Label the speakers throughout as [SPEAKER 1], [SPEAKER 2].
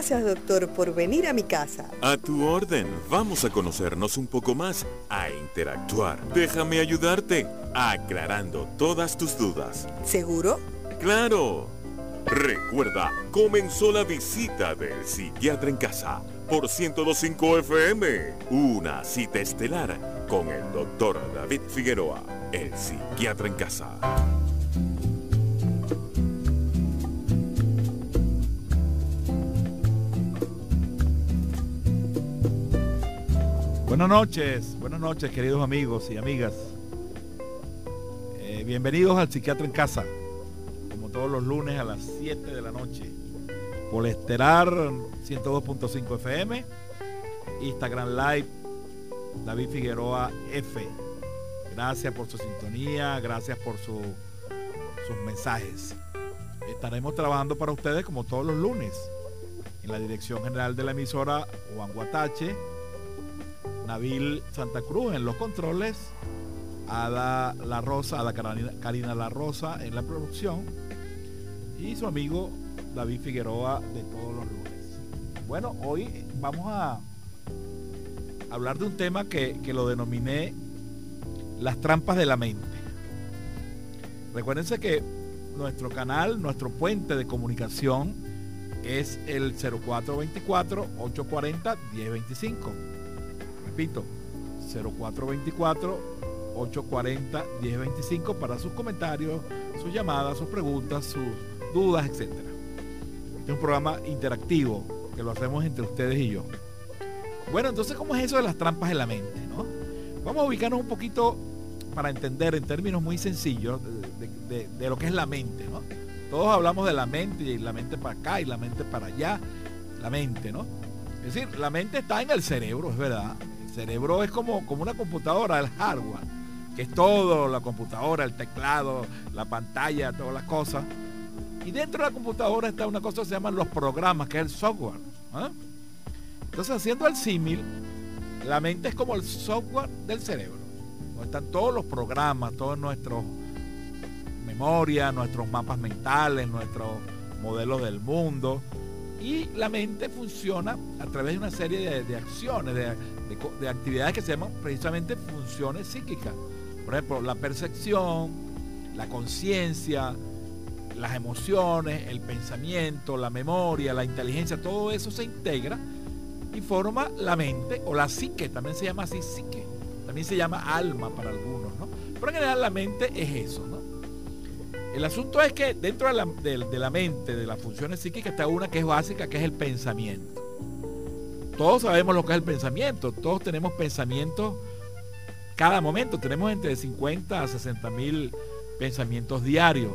[SPEAKER 1] Gracias, doctor, por venir a mi casa.
[SPEAKER 2] A tu orden. Vamos a conocernos un poco más, a interactuar. Déjame ayudarte, aclarando todas tus dudas.
[SPEAKER 1] ¿Seguro?
[SPEAKER 2] ¡Claro! Recuerda, comenzó la visita del psiquiatra en casa por 1025 FM. Una cita estelar con el doctor David Figueroa, el psiquiatra en casa.
[SPEAKER 3] Buenas noches, buenas noches queridos amigos y amigas. Eh, bienvenidos al Psiquiatra en Casa, como todos los lunes a las 7 de la noche. Por Estelar 102.5 FM, Instagram Live, David Figueroa F. Gracias por su sintonía, gracias por sus mensajes. Estaremos trabajando para ustedes como todos los lunes en la dirección general de la emisora Juan Guatache Nabil Santa Cruz en los controles, Ada La Rosa, Ada Karina La Rosa en la producción y su amigo David Figueroa de todos los lunes. Bueno, hoy vamos a hablar de un tema que, que lo denominé las trampas de la mente. Recuérdense que nuestro canal, nuestro puente de comunicación es el 0424 840 1025 repito, 0424-840-1025 para sus comentarios, sus llamadas, sus preguntas, sus dudas, etc. Este es un programa interactivo que lo hacemos entre ustedes y yo. Bueno, entonces, ¿cómo es eso de las trampas de la mente? Vamos a ubicarnos un poquito para entender en términos muy sencillos de, de lo que es la mente. ¿no? Todos hablamos de la mente y la mente para acá y la mente para allá. La mente, ¿no? Es decir, la mente está en el cerebro, es verdad cerebro es como, como una computadora, el hardware, que es todo, la computadora, el teclado, la pantalla, todas las cosas. Y dentro de la computadora está una cosa que se llaman los programas, que es el software. ¿ah? Entonces, haciendo el símil, la mente es como el software del cerebro. Donde están todos los programas, todos nuestros memorias, nuestros mapas mentales, nuestros modelos del mundo. Y la mente funciona a través de una serie de, acciones, de, de, actividades que se llaman precisamente funciones psíquicas. Por ejemplo, la percepción, la conciencia, las emociones, el pensamiento, la memoria, la inteligencia, todo eso se integra y forma la mente o la psique, también se llama así psique, también se llama alma para algunos, ¿no? Pero en general la mente es eso, ¿no? El asunto es que dentro de la, de la mente, de las funciones psíquicas, está una que es básica, que es el pensamiento todos sabemos lo que es el pensamiento, todos tenemos pensamientos cada momento, tenemos entre 50 a 60 mil pensamientos diarios.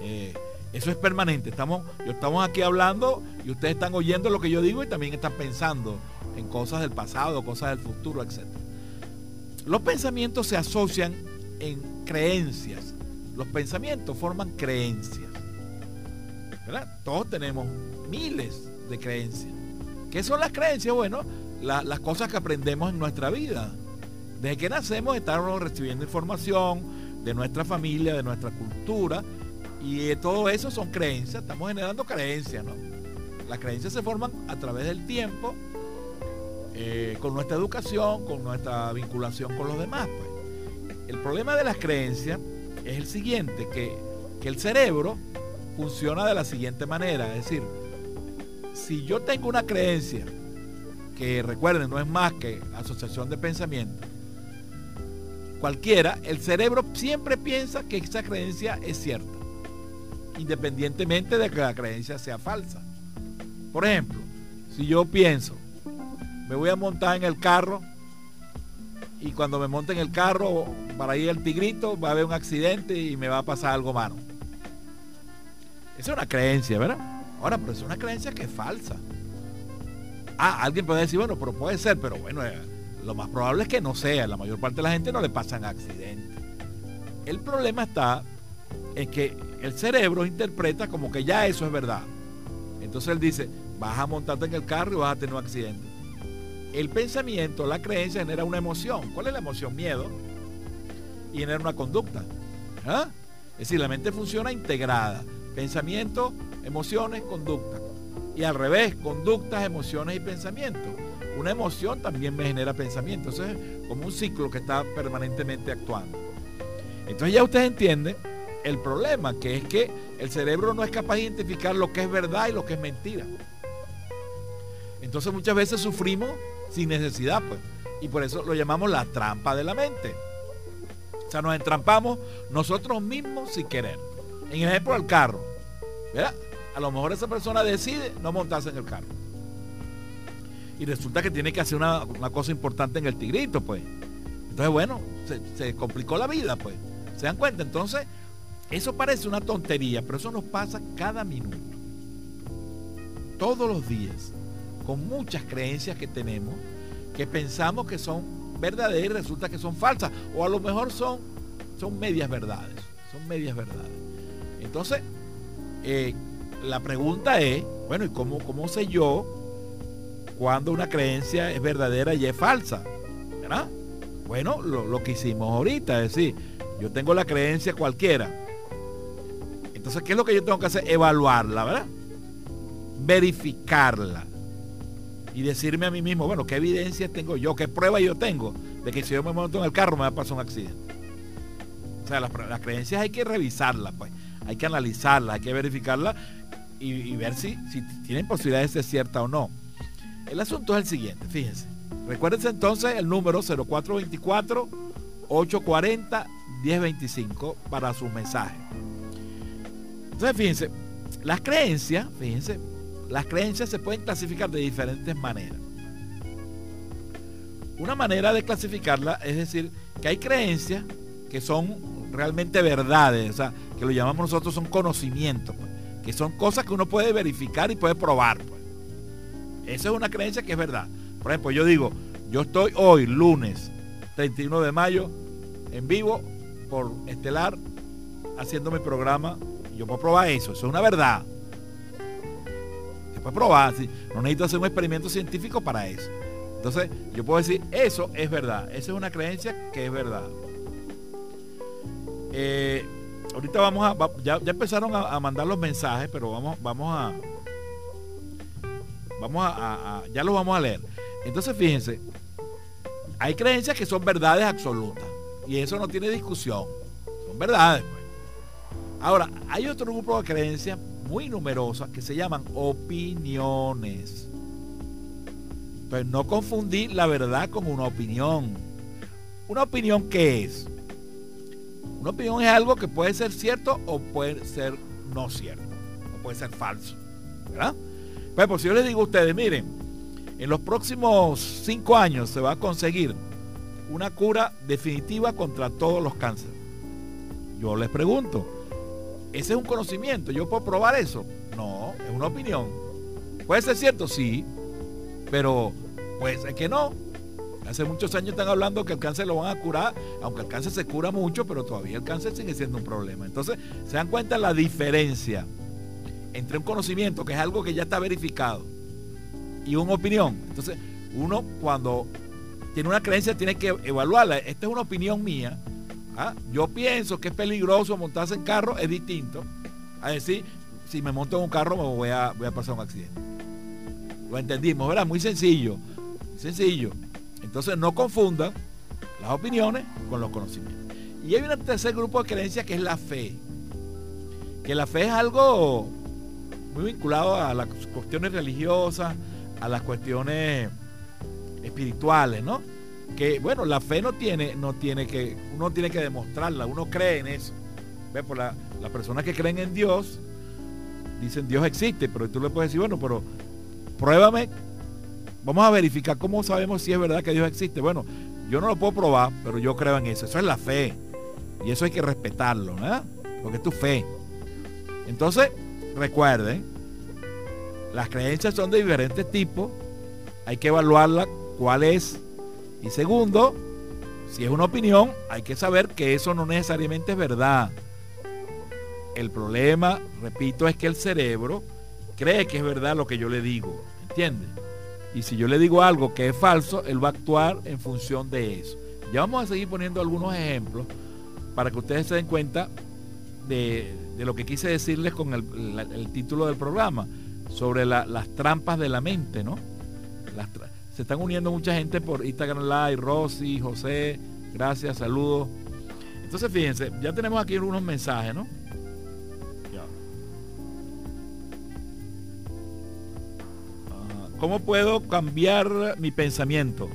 [SPEAKER 3] Eh, eso es permanente, estamos, estamos aquí hablando y ustedes están oyendo lo que yo digo y también están pensando en cosas del pasado, cosas del futuro, etc. Los pensamientos se asocian en creencias. Los pensamientos forman creencias. ¿verdad? Todos tenemos miles de creencias. ¿Qué son las creencias? Bueno, las cosas que aprendemos en nuestra vida. Desde que nacemos estamos recibiendo información de nuestra familia, de nuestra cultura, y todo eso son creencias, estamos generando creencias, ¿no? Las creencias se forman a través del tiempo, eh, con nuestra educación, con nuestra vinculación con los demás. Pues. El problema de las creencias es el siguiente, que el cerebro funciona de la siguiente manera, es decir, si yo tengo una creencia, que recuerden, no es más que asociación de pensamiento, cualquiera, el cerebro siempre piensa que esa creencia es cierta, independientemente de que la creencia sea falsa. Por ejemplo, si yo pienso, me voy a montar en el carro y cuando me monte en el carro para ir al tigrito va a haber un accidente y me va a pasar algo malo. Esa es una creencia, ¿verdad? Ahora, pero es una creencia que es falsa. Ah, alguien puede decir, bueno, pero puede ser, pero bueno, eh, lo más probable es que no sea. La mayor parte de la gente no le pasan accidentes. El problema está en que el cerebro interpreta como que ya eso es verdad. Entonces él dice, vas a montarte en el carro y vas a tener un accidente. El pensamiento, la creencia genera una emoción. ¿Cuál es la emoción? Miedo. Y genera una conducta. ¿Ah? Es decir, la mente funciona integrada. Pensamiento, emociones, conducta. Y al revés, conductas, emociones y pensamientos. Una emoción también me genera pensamiento. Eso es como un ciclo que está permanentemente actuando. Entonces ya ustedes entienden el problema, que es que el cerebro no es capaz de identificar lo que es verdad y lo que es mentira. Entonces muchas veces sufrimos sin necesidad, pues. Y por eso lo llamamos la trampa de la mente. O sea, nos entrampamos nosotros mismos sin querer. En ejemplo del carro. ¿verdad? A lo mejor esa persona decide no montarse en el carro. Y resulta que tiene que hacer una, cosa importante en el tigrito, pues. Entonces, bueno, se, complicó la vida, pues. ¿Se dan cuenta? Entonces, eso parece una tontería, pero eso nos pasa cada minuto. Todos los días. Con muchas creencias que tenemos que pensamos que son verdaderas y resulta que son falsas. O a lo mejor son medias verdades. Son medias verdades. Entonces, eh, la pregunta es, bueno, ¿y cómo, cómo sé yo cuando una creencia es verdadera y es falsa? ¿Verdad? Bueno, lo, lo que hicimos ahorita, es decir, yo tengo la creencia cualquiera. Entonces, ¿qué es lo que yo tengo que hacer? Evaluarla, ¿verdad? Verificarla y decirme a mí mismo, bueno, ¿qué evidencia tengo yo? ¿Qué prueba yo tengo de que si yo me monto en el carro me va a pasar un accidente? O sea, las, creencias hay que revisarlas, pues. Hay que analizarlas, hay que verificarlas y, ver si, tienen posibilidades de ser cierta o no. El asunto es el siguiente, fíjense. Recuérdense entonces el número 0424 840 1025 para su mensaje. Entonces, fíjense, las creencias, fíjense, las creencias se pueden clasificar de diferentes maneras. Una manera de clasificarla es decir que hay creencias que son realmente verdades, que lo llamamos nosotros son conocimientos, pues, que son cosas que uno puede verificar y puede probar. Pues. Esa es una creencia que es verdad. Por ejemplo, yo digo, yo estoy hoy, lunes 31 de mayo, en vivo por Estelar, haciendo mi programa. Yo puedo probar eso, eso es una verdad puede probar, no necesito hacer un experimento científico para eso. Entonces, yo puedo decir, eso es verdad, esa es una creencia que es verdad. Eh, ahorita vamos a, ya, empezaron a, mandar los mensajes, pero vamos, vamos a, vamos a, ya los vamos a leer. Entonces, fíjense, hay creencias que son verdades absolutas y eso no tiene discusión, son verdades. Pues. Ahora, hay otro grupo de creencias muy numerosas que se llaman opiniones. Entonces no confundir la verdad con una opinión. ¿Una opinión qué es? Una opinión es algo que puede ser cierto o puede ser no cierto. O puede ser falso. ¿Verdad? Pues, por si yo les digo a ustedes, miren, en los próximos cinco años se va a conseguir una cura definitiva contra todos los cánceres. Yo les pregunto, ese es un conocimiento. ¿Yo puedo probar eso? No, es una opinión. ¿Puede ser cierto? Sí. Pero puede ser que no. Hace muchos años están hablando que el cáncer lo van a curar, aunque el cáncer se cura mucho, pero todavía el cáncer sigue siendo un problema. Entonces, se dan cuenta la diferencia entre un conocimiento, que es algo que ya está verificado, y una opinión. Entonces, uno cuando tiene una creencia tiene que evaluarla. Esta es una opinión mía, ¿Ah? Yo pienso que es peligroso montarse en carro, es distinto a decir, si me monto en un carro me voy a, voy a pasar un accidente. Lo entendimos, ¿verdad? Muy sencillo, sencillo. Entonces no confundan las opiniones con los conocimientos. Y hay un tercer grupo de creencias que es la fe. Que la fe es algo muy vinculado a las cuestiones religiosas, a las cuestiones espirituales, ¿no? que bueno, la fe no tiene, no tiene que, uno tiene que demostrarla, uno cree en eso. ¿Ve? Por la, las personas que creen en Dios dicen Dios existe, pero tú le puedes decir, bueno, pero pruébame, vamos a verificar cómo sabemos si es verdad que Dios existe. Bueno, yo no lo puedo probar, pero yo creo en eso. Eso es la fe. Y eso hay que respetarlo, ¿verdad? Porque es tu fe. Entonces, recuerden, las creencias son de diferentes tipos. Hay que evaluarla cuál es y segundo, si es una opinión, hay que saber que eso no necesariamente es verdad. El problema, repito, es que el cerebro cree que es verdad lo que yo le digo. ¿Entiende? Y si yo le digo algo que es falso, él va a actuar en función de eso. Ya vamos a seguir poniendo algunos ejemplos para que ustedes se den cuenta de, lo que quise decirles con el, título del programa. sobre las trampas de la mente, ¿no? se están uniendo mucha gente por Instagram Live, Rosy, José, gracias, saludos. Entonces fíjense, ya tenemos aquí unos mensajes, ¿no? ¿Cómo puedo cambiar mi pensamiento?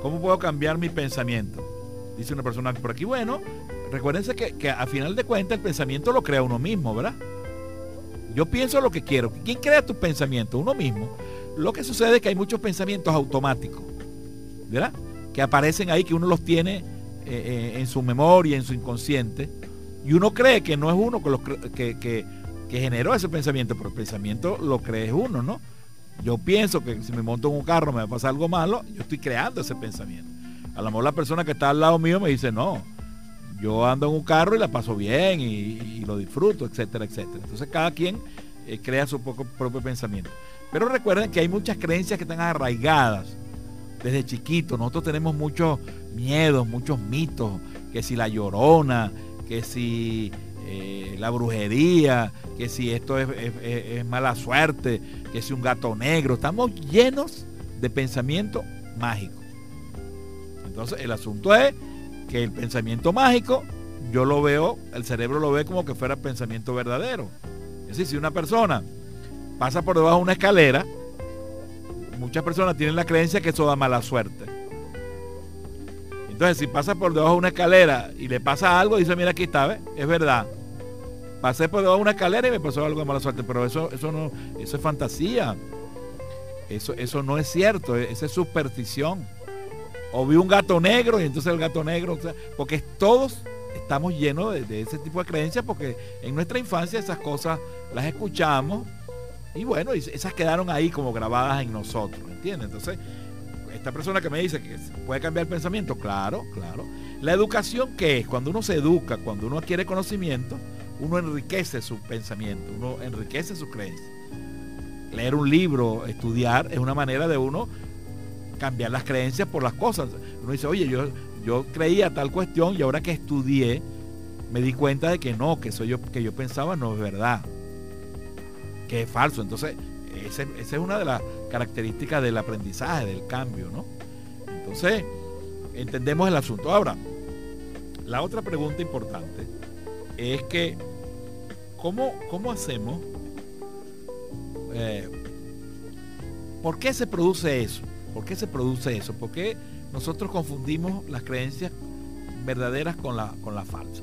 [SPEAKER 3] ¿Cómo puedo cambiar mi pensamiento? Dice una persona por aquí. Bueno, recuérdense que, que a final de cuentas el pensamiento lo crea uno mismo, ¿verdad? Yo pienso lo que quiero. ¿Quién crea tus pensamientos? Uno mismo. Lo que sucede es que hay muchos pensamientos automáticos, ¿verdad? Que aparecen ahí, que uno los tiene eh, eh, en su memoria, en su inconsciente. Y uno cree que no es uno que, que, generó ese pensamiento, pero el pensamiento lo cree uno, ¿no? Yo pienso que si me monto en un carro me va a pasar algo malo, yo estoy creando ese pensamiento. A lo mejor la persona que está al lado mío me dice, no, yo ando en un carro y la paso bien y, lo disfruto, etcétera, etcétera. Entonces cada quien eh, crea su propio pensamiento. Pero recuerden que hay muchas creencias que están arraigadas desde chiquitos. Nosotros tenemos muchos miedos, muchos mitos, que si la llorona, que si eh, la brujería, que si esto es, mala suerte, que si un gato negro. Estamos llenos de pensamiento mágico. Entonces el asunto es que el pensamiento mágico, yo lo veo, el cerebro lo ve como que fuera pensamiento verdadero. Es decir, si una persona pasa por debajo de una escalera, muchas personas tienen la creencia que eso da mala suerte. Entonces, si pasa por debajo de una escalera y le pasa algo, dice, mira aquí está, es verdad. Pasé por debajo de una escalera y me pasó algo de mala suerte, pero eso, eso no, eso es fantasía. Eso, eso no es cierto, esa es superstición o vi un gato negro y entonces el gato negro, porque todos estamos llenos de, ese tipo de creencias porque en nuestra infancia esas cosas las escuchamos y bueno, esas quedaron ahí como grabadas en nosotros, ¿entiendes? Entonces, esta persona que me dice que puede cambiar el pensamiento, claro, claro. La educación, ¿qué es? Cuando uno se educa, cuando uno adquiere conocimiento, uno enriquece su pensamiento, uno enriquece su creencia. Leer un libro, estudiar, es una manera de uno cambiar las creencias por las cosas. Uno dice, oye, yo, yo creía tal cuestión y ahora que estudié me di cuenta de que no, que eso yo, que yo pensaba no es verdad, que es falso. Entonces, esa es una de las características del aprendizaje, del cambio, ¿no? Entonces, entendemos el asunto. Ahora, la otra pregunta importante es que, ¿cómo, cómo hacemos? Eh, ¿Por qué se produce eso? ¿Por qué se produce eso? ¿Por qué nosotros confundimos las creencias verdaderas con la, con la falsa?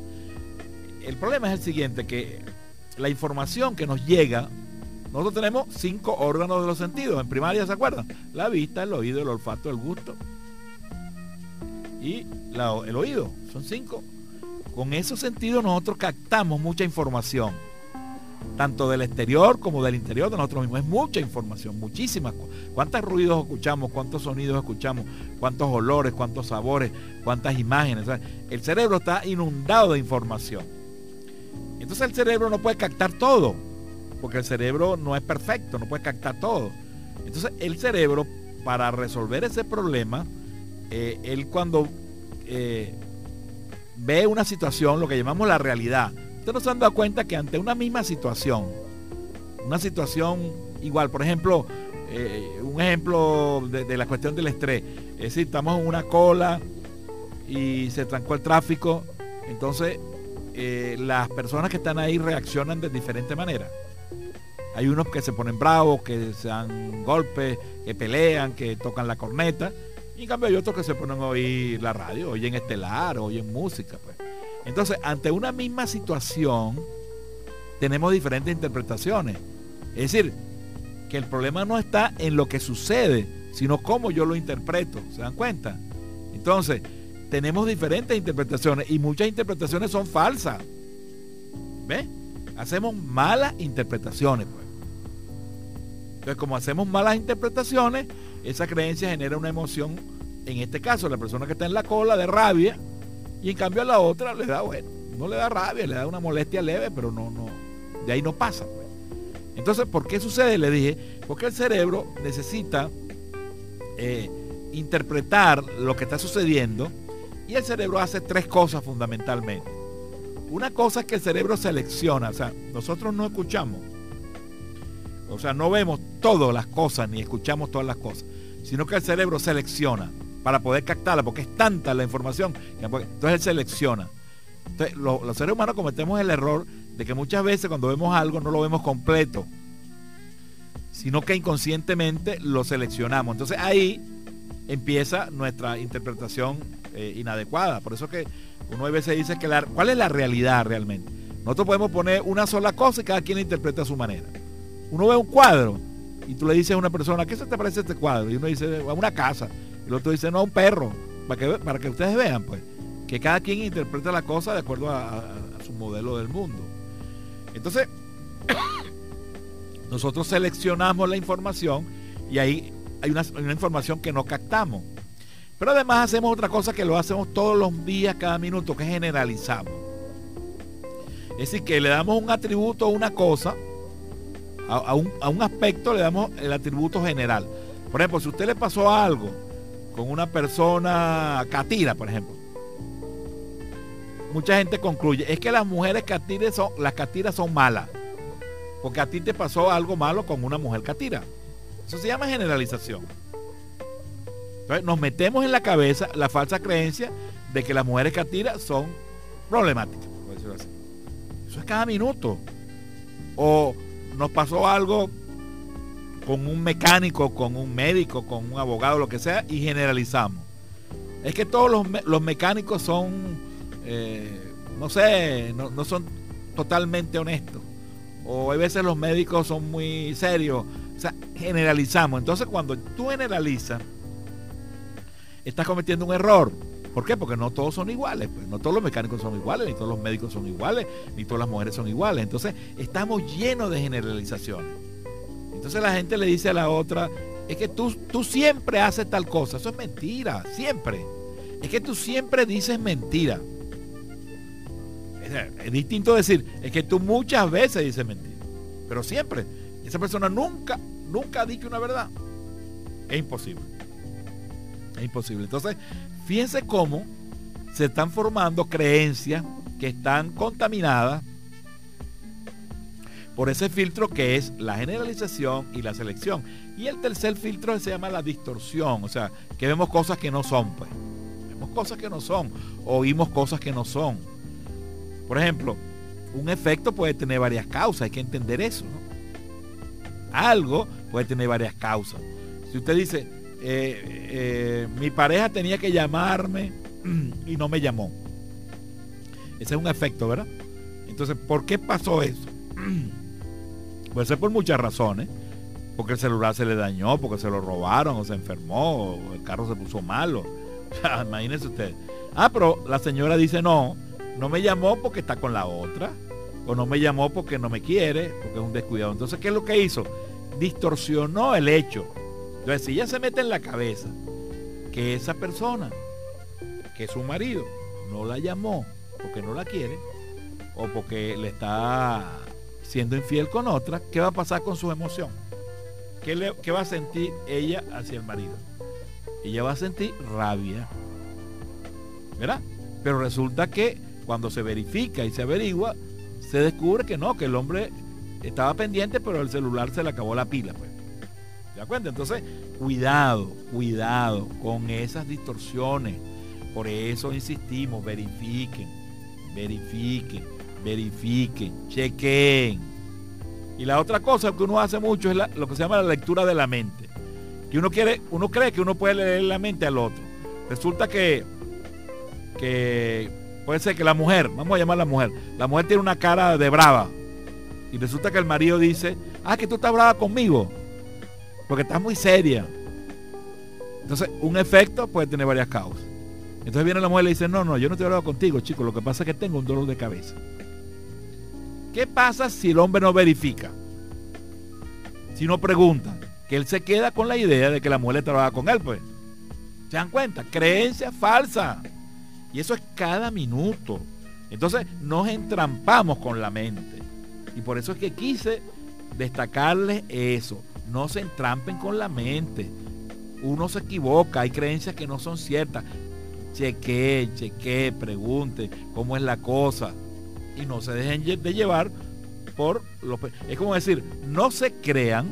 [SPEAKER 3] El problema es el siguiente, que la información que nos llega, nosotros tenemos cinco órganos de los sentidos. En primaria, ¿se acuerdan? La vista, el oído, el olfato, el gusto y el oído. Son cinco. Con esos sentidos nosotros captamos mucha información tanto del exterior como del interior de nosotros mismos. Es mucha información, muchísimas. ¿Cuántos ruidos escuchamos? ¿Cuántos sonidos escuchamos? ¿Cuántos olores? ¿Cuántos sabores? ¿Cuántas imágenes? el cerebro está inundado de información. Entonces el cerebro no puede captar todo, porque el cerebro no es perfecto, no puede captar todo. Entonces el cerebro, para resolver ese problema, eh, él cuando eh, ve una situación, lo que llamamos la realidad, Ustedes no se han dado cuenta que ante una misma situación, una situación igual, por ejemplo, eh, un ejemplo de, la cuestión del estrés, es decir, estamos en una cola y se trancó el tráfico, entonces las personas que están ahí reaccionan de diferente manera. Hay unos que se ponen bravos, que se dan golpes, que pelean, que tocan la corneta. Y en cambio hay otros que se ponen a oír la radio, oyen estelar, oyen música. Pues. Entonces, ante una misma situación, tenemos diferentes interpretaciones. Es decir, que el problema no está en lo que sucede, sino cómo yo lo interpreto. ¿Se dan cuenta? Entonces, tenemos diferentes interpretaciones y muchas interpretaciones son falsas. ¿Ves? Hacemos malas interpretaciones. Entonces, como hacemos malas interpretaciones, esa creencia genera una emoción, en este caso, la persona que está en la cola de rabia, y en cambio a la otra le da, bueno, no le da rabia, le da una molestia leve, pero no, no, de ahí no pasa. Pues. Entonces, ¿por qué sucede? Le dije, porque el cerebro necesita eh, interpretar lo que está sucediendo y el cerebro hace tres cosas fundamentalmente. una cosa es que el cerebro selecciona, o sea, nosotros no escuchamos, o sea, no vemos todas las cosas ni escuchamos todas las cosas, sino que el cerebro selecciona para poder captarla, porque es tanta la información, entonces él selecciona. Entonces, los seres humanos cometemos el error de que muchas veces cuando vemos algo no lo vemos completo, sino que inconscientemente lo seleccionamos. Entonces ahí empieza nuestra interpretación eh, inadecuada. Por eso que uno a veces dice que la, cuál es la realidad realmente. Nosotros podemos poner una sola cosa y cada quien interpreta a su manera. Uno ve un cuadro y tú le dices a una persona, ¿qué se te parece este cuadro? Y uno dice, a una casa. El otro dice, no, a un perro. Para que, para que ustedes vean, pues, que cada quien interpreta la cosa de acuerdo a, su modelo del mundo. Entonces, nosotros seleccionamos la información y ahí hay una, una, información que no captamos. Pero además hacemos otra cosa que lo hacemos todos los días, cada minuto, que generalizamos. Es decir, que le damos un atributo a una cosa, a, un, a un aspecto le damos el atributo general. Por ejemplo, si usted le pasó algo con una persona catira, por ejemplo, mucha gente concluye, es que las mujeres catires son, las catiras son malas. Porque a ti te pasó algo malo con una mujer catira. Eso se llama generalización. Entonces nos metemos en la cabeza la falsa creencia de que las mujeres catiras son problemáticas, por decirlo así. Eso es cada minuto. O nos pasó algo con un mecánico, con un médico, con un abogado, lo que sea, y generalizamos. Es que todos los, mecánicos son, eh, no sé, no, son totalmente honestos. O hay veces los médicos son muy serios. O sea, generalizamos. Entonces cuando tú generalizas, estás cometiendo un error. ¿Por qué? Porque no todos son iguales. Pues. No todos los mecánicos son iguales, ni todos los médicos son iguales, ni todas las mujeres son iguales. Entonces, estamos llenos de generalizaciones. Entonces la gente le dice a la otra, es que tú, tú siempre haces tal cosa. Eso es mentira, siempre. Es que tú siempre dices mentira. Es, es distinto decir, es que tú muchas veces dices mentira. Pero siempre. Esa persona nunca, nunca ha dicho una verdad. Es imposible. Es imposible. Entonces, fíjense cómo se están formando creencias que están contaminadas por ese filtro que es la generalización y la selección. Y el tercer filtro se llama la distorsión, o sea, que vemos cosas que no son, pues. Vemos cosas que no son, oímos cosas que no son. Por ejemplo, un efecto puede tener varias causas, hay que entender eso, Algo puede tener varias causas. Si usted dice, eh, eh, mi pareja tenía que llamarme y no me llamó. Ese es un efecto, ¿verdad? Entonces, ¿por qué pasó eso? Puede ser por muchas razones. Porque el celular se le dañó, porque se lo robaron, o se enfermó, o el carro se puso malo. imagínense usted. Ah, pero la señora dice no, no me llamó porque está con la otra. O no me llamó porque no me quiere, porque es un descuidado. Entonces, ¿qué es lo que hizo? Distorsionó el hecho. Entonces, si ella se mete en la cabeza que esa persona, que su marido, no la llamó porque no la quiere, o porque le está siendo infiel con otra, ¿qué va a pasar con su emoción? ¿Qué, le, va a sentir ella hacia el marido? Ella va a sentir rabia. ¿Verdad? Pero resulta que cuando se verifica y se averigua, se descubre que no, que el hombre estaba pendiente, pero el celular se le acabó la pila. Pues. ¿Se da cuenta? Entonces, cuidado, cuidado con esas distorsiones. Por eso insistimos, verifiquen, verifiquen verifiquen, chequen. Y la otra cosa que uno hace mucho es lo que se llama la lectura de la mente. Que uno quiere, uno cree que uno puede leer la mente al otro. Resulta que, que puede ser que la mujer, vamos a llamar a la mujer, la mujer tiene una cara de brava. Y resulta que el marido dice, ah, que tú estás brava conmigo. Porque estás muy seria. Entonces, un efecto puede tener varias causas. Entonces viene la mujer y le dice, no, no, yo no estoy hablando contigo, chico, lo que pasa es que tengo un dolor de cabeza. ¿Qué pasa si el hombre no verifica? Si no pregunta, que él se queda con la idea de que la mujer trabaja con él, pues. ¿Se dan cuenta? Creencia falsa. Y eso es cada minuto. Entonces nos entrampamos con la mente. Y por eso es que quise destacarles eso. No se entrampen con la mente. Uno se equivoca, hay creencias que no son ciertas. Cheque, cheque, pregunte cómo es la cosa. y no se dejen de llevar por lo... Es como decir, no se crean,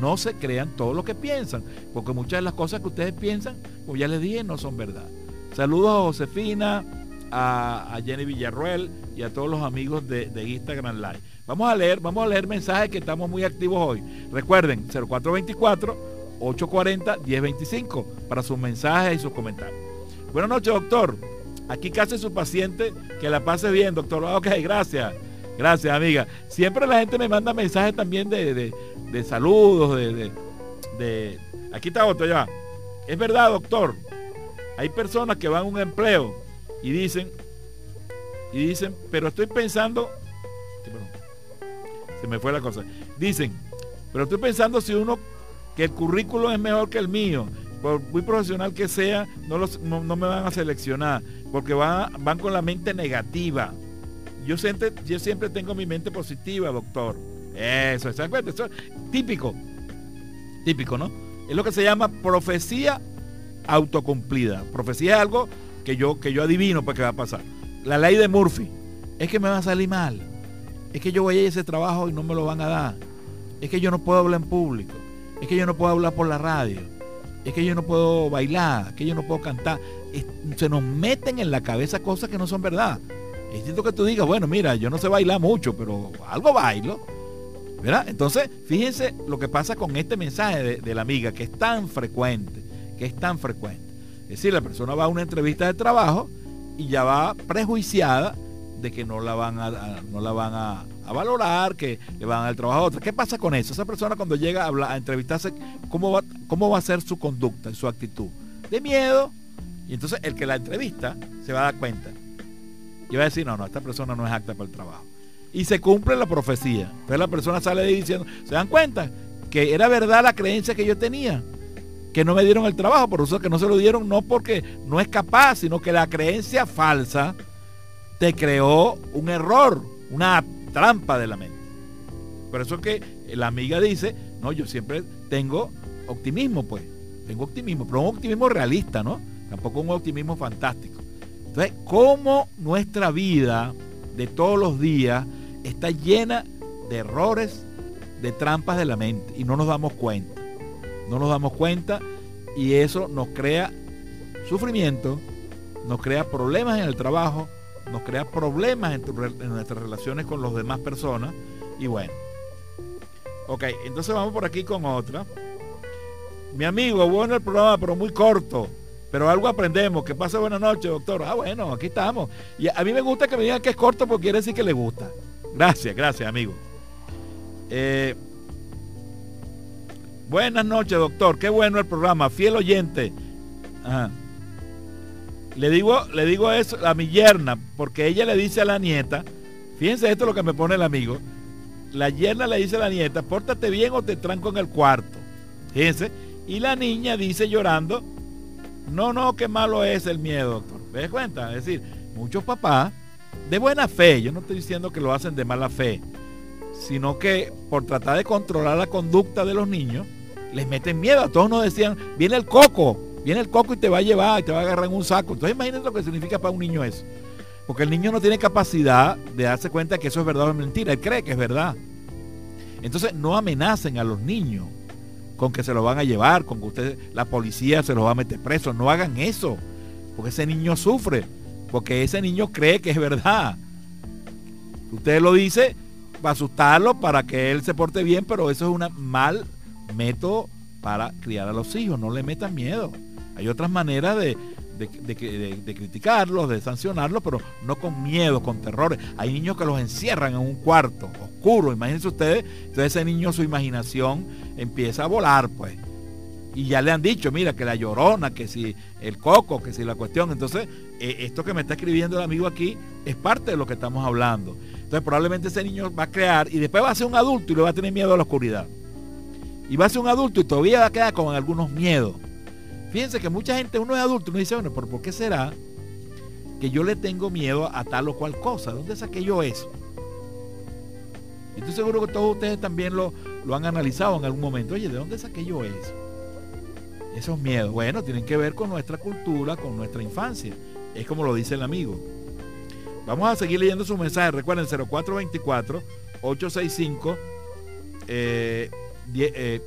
[SPEAKER 3] no se crean todo lo que piensan, porque muchas de las cosas que ustedes piensan, como ya les dije, no son verdad. Saludos a Josefina, a, Jenny Villarruel y a todos los amigos de, de Instagram Live. Vamos a leer, vamos a leer mensajes que estamos muy activos hoy. Recuerden, 0424 840 1025 para sus mensajes y sus comentarios. Buenas noches, doctor. Aquí casi su paciente, que la pase bien, doctor. Ok, gracias. Gracias, amiga. Siempre la gente me manda mensajes también de, saludos, de, de, Aquí está otro ya. Es verdad, doctor. Hay personas que van a un empleo y dicen, y dicen, pero estoy pensando, se me fue la cosa. Dicen, pero estoy pensando si uno, que el currículum es mejor que el mío, por muy profesional que sea, no, los, no, me van a seleccionar, porque van, van con la mente negativa. Yo siempre, yo siempre tengo mi mente positiva, doctor. Eso, exactamente. Eso es típico. Típico, ¿no? Es lo que se llama profecía autocumplida. Profecía es algo que yo, que yo adivino para qué va a pasar. La ley de Murphy. Es que me va a salir mal. Es que yo voy a ese trabajo y no me lo van a dar. Es que yo no puedo hablar en público. Es que yo no puedo hablar por la radio. Es que yo no puedo bailar. Es que yo no puedo cantar. se nos meten en la cabeza cosas que no son verdad. Es cierto que tú digas, bueno, mira, yo no sé bailar mucho, pero algo bailo. ¿Verdad? Entonces, fíjense lo que pasa con este mensaje de, de la amiga, que es tan frecuente, que es tan frecuente. Es decir, la persona va a una entrevista de trabajo y ya va prejuiciada de que no la van a, no la van a, valorar, que le van a dar el trabajo a otra. ¿Qué pasa con eso? Esa persona cuando llega a, hablar, a entrevistarse, ¿cómo va, ¿cómo va a ser su conducta, su actitud? De miedo. Y entonces el que la entrevista se va a dar cuenta. Y va a decir, no, no, esta persona no es apta para el trabajo. Y se cumple la profecía. Entonces la persona sale diciendo, ¿se dan cuenta? Que era verdad la creencia que yo tenía que no me dieron el trabajo, por eso que no se lo dieron no porque no es capaz, sino que la creencia falsa te creó un error, una trampa de la mente. Por eso que la amiga dice, no, yo siempre tengo optimismo, pues, tengo optimismo, pero un optimismo realista, ¿no? Tampoco un optimismo fantástico. Entonces, ¿cómo nuestra vida de todos los días está llena de errores, de trampas de la mente y no nos damos cuenta? No nos damos cuenta y eso nos crea sufrimiento, nos crea problemas en el trabajo, nos crea problemas en, nuestras relaciones con las demás personas y bueno. Ok, entonces vamos por aquí con otra. Mi amigo, bueno el programa, pero muy corto. Pero algo aprendemos. Que pase buena noche, doctor. Ah, bueno, aquí estamos. Y a mí me gusta que me digan que es corto porque quiere decir que le gusta. Gracias, gracias, amigo. Eh, Buenas noches, doctor. Qué bueno el programa. Fiel oyente. Le digo, le digo eso a mi yerna, porque ella le dice a la nieta, fíjense esto es lo que me pone el amigo. La yerna le dice a la nieta, pórtate bien o te tranco en el cuarto. Fíjense. Y la niña dice llorando, no, no, qué malo es el miedo, doctor. ¿Ves cuenta? Es decir, muchos papás, de buena fe, yo no estoy diciendo que lo hacen de mala fe, sino que por tratar de controlar la conducta de los niños, les meten miedo. A todos nos decían, viene el coco, viene el coco y te va a llevar y te va a agarrar en un saco. Entonces imagínense lo que significa para un niño eso. Porque el niño no tiene capacidad de darse cuenta que eso es verdad o mentira. Él cree que es verdad. Entonces no amenacen a los niños con que se lo van a llevar, con que usted, la policía se los va a meter preso. No hagan eso. Porque ese niño sufre. Porque ese niño cree que es verdad. Usted lo dice para asustarlo, para que él se porte bien, pero eso es un mal método para criar a los hijos. No le metan miedo. Hay otras maneras de, de, criticarlos, de sancionarlos, pero no con miedo, con terrores. Hay niños que los encierran en un cuarto oscuro, imagínense ustedes. Entonces ese niño, su imaginación empieza a volar, pues. Y ya le han dicho, mira, que la llorona, que si el coco, que si la cuestión. Entonces, eh, esto que me está escribiendo el amigo aquí es parte de lo que estamos hablando. Entonces, probablemente ese niño va a crear y después va a ser un adulto y le va a tener miedo a la oscuridad. Y va a ser un adulto y todavía va a quedar con algunos miedos. Fíjense que mucha gente, uno es adulto, uno dice, bueno, ¿pero por qué será que yo le tengo miedo a tal o cual cosa? ¿Dónde saqué yo eso? Y estoy seguro que todos ustedes también lo, lo han analizado en algún momento. Oye, ¿de dónde saqué yo eso? Esos miedos, bueno, tienen que ver con nuestra cultura, con nuestra infancia. Es como lo dice el amigo. Vamos a seguir leyendo sus mensajes. Recuerden 0424 865 eh, eh,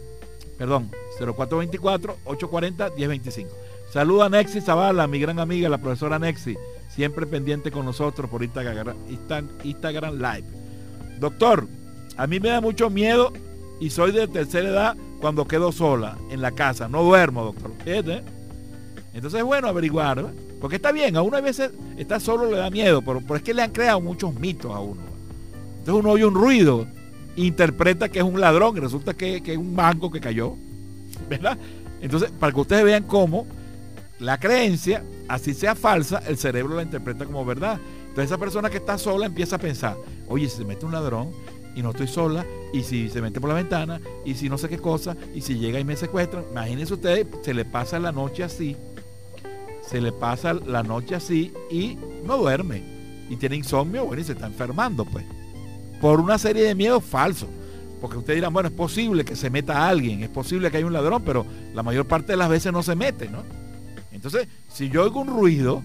[SPEAKER 3] perdón, 0424 840 1025. Saluda a Nexi Zavala, mi gran amiga, la profesora Nexi, siempre pendiente con nosotros por Instagram, Instagram Live. Doctor, a mí me da mucho miedo y soy de tercera edad cuando quedo sola en la casa. No duermo, doctor. Entonces es bueno averiguar, porque está bien, a uno a veces está solo le da miedo, pero, es que le han creado muchos mitos a uno. Entonces uno oye un ruido, interpreta que es un ladrón y resulta que, es un mango que cayó. ¿Verdad? Entonces, para que ustedes vean cómo la creencia, así sea falsa, el cerebro la interpreta como verdad. Entonces esa persona que está sola empieza a pensar, oye, si se mete un ladrón y no estoy sola, y si se mete por la ventana, y si no sé qué cosa, y si llega y me secuestran, imagínense ustedes, se le pasa la noche así, se le pasa la noche así y no duerme. Y tiene insomnio, bueno, y se está enfermando, pues. Por una serie de miedos falsos. Porque ustedes dirán, bueno, es posible que se meta alguien, es posible que haya un ladrón, pero la mayor parte de las veces no se mete, ¿no? Entonces, si yo oigo un ruido,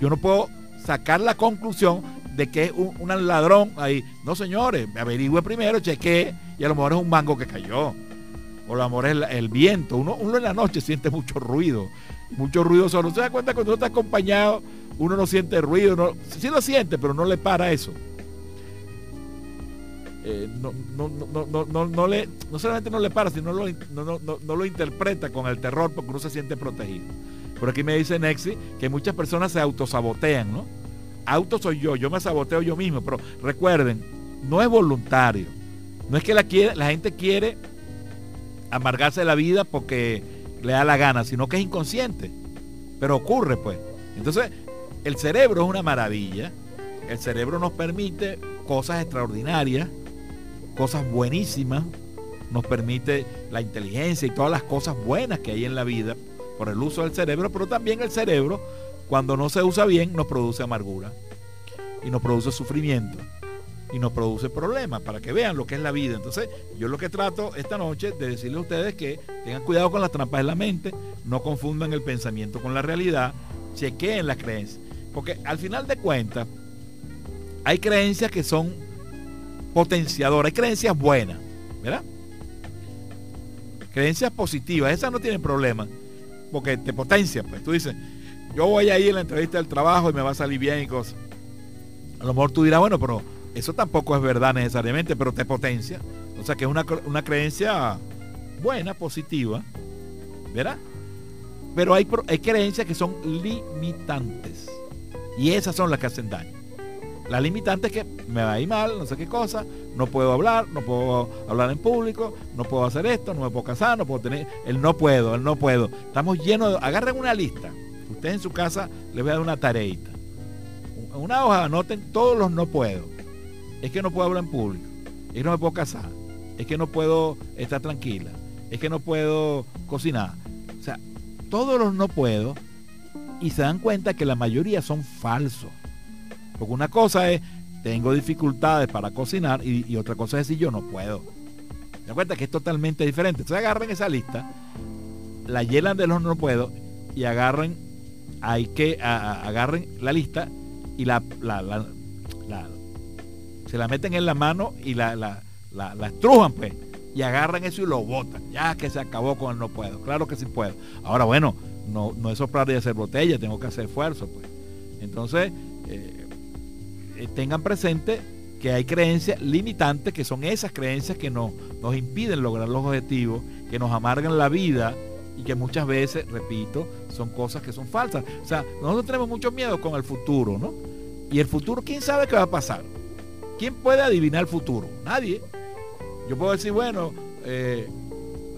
[SPEAKER 3] yo no puedo sacar la conclusión de que es un, ladrón ahí. No, señores, averigüe primero, cheque, y a lo mejor es un mango que cayó. O a lo mejor es el, viento. Uno, uno, en la noche siente mucho ruido, mucho ruido solo. ¿Se da cuenta cuando uno está acompañado, uno no siente ruido? Sí lo siente, pero no le para eso. Eh, no, no, no, le, no solamente no le para, sino lo, no, lo interpreta con el terror porque uno se siente protegido. Por aquí me dice Nexi que muchas personas se autosabotean, ¿no? Auto soy yo, yo me saboteo yo mismo, pero recuerden, no es voluntario. No es que la, quiere, la gente quiere amargarse la vida porque le da la gana, sino que es inconsciente. Pero ocurre, pues. Entonces, el cerebro es una maravilla. El cerebro nos permite cosas extraordinarias, cosas buenísimas, nos permite la inteligencia y todas las cosas buenas que hay en la vida por el uso del cerebro, pero también el cerebro, cuando no se usa bien, nos produce amargura y nos produce sufrimiento y nos produce problemas para que vean lo que es la vida. Entonces, yo lo que trato esta noche de decirles a ustedes que tengan cuidado con las trampas de la mente, no confundan el pensamiento con la realidad, chequeen las creencias. Porque al final de cuentas, hay creencias que son potenciador. Hay creencias buenas, ¿verdad? Creencias positivas, esas no tienen problema, porque te potencian. Pues tú dices, yo voy a ir a la entrevista del trabajo y me va a salir bien y cosas. A lo mejor tú dirás, bueno, pero eso tampoco es verdad necesariamente, pero te potencia. O sea que es una, una creencia buena, positiva, ¿verdad? Pero hay, hay creencias que son limitantes. Y esas son las que hacen daño. La limitante es que me va a ir mal, no sé qué cosa, no puedo hablar, no puedo hablar en público, no puedo hacer esto, no me puedo casar, no puedo tener, el no puedo, el no puedo. Estamos llenos de, agarren una lista. Ustedes en su casa les voy a dar una tareita. Una hoja, anoten todos los no puedo. Es que no puedo hablar en público, es que no me puedo casar, es que no puedo estar tranquila, es que no puedo cocinar. O sea, todos los no puedo y se dan cuenta que la mayoría son falsos. Porque una cosa es, tengo dificultades para cocinar y, otra cosa es si yo no puedo. ¿Se cuenta que es totalmente diferente? Entonces agarren esa lista, la llenan de los no puedo y agarren, hay que, agarren la lista y la, se la meten en la mano y la, la, la, estrujan pues. Y agarran eso y lo botan. Ya que se acabó con el no puedo. Claro que sí puedo. Ahora bueno, no, no es soplar y hacer botella, tengo que hacer esfuerzo pues. Entonces, eh, tengan presente que hay creencias limitantes, que son esas creencias que nos, nos impiden lograr los objetivos, que nos amargan la vida y que muchas veces, repito, son cosas que son falsas. O sea, nosotros tenemos mucho miedo con el futuro, ¿no? Y el futuro, ¿quién sabe qué va a pasar? ¿Quién puede adivinar el futuro? Nadie. Yo puedo decir, bueno, eh,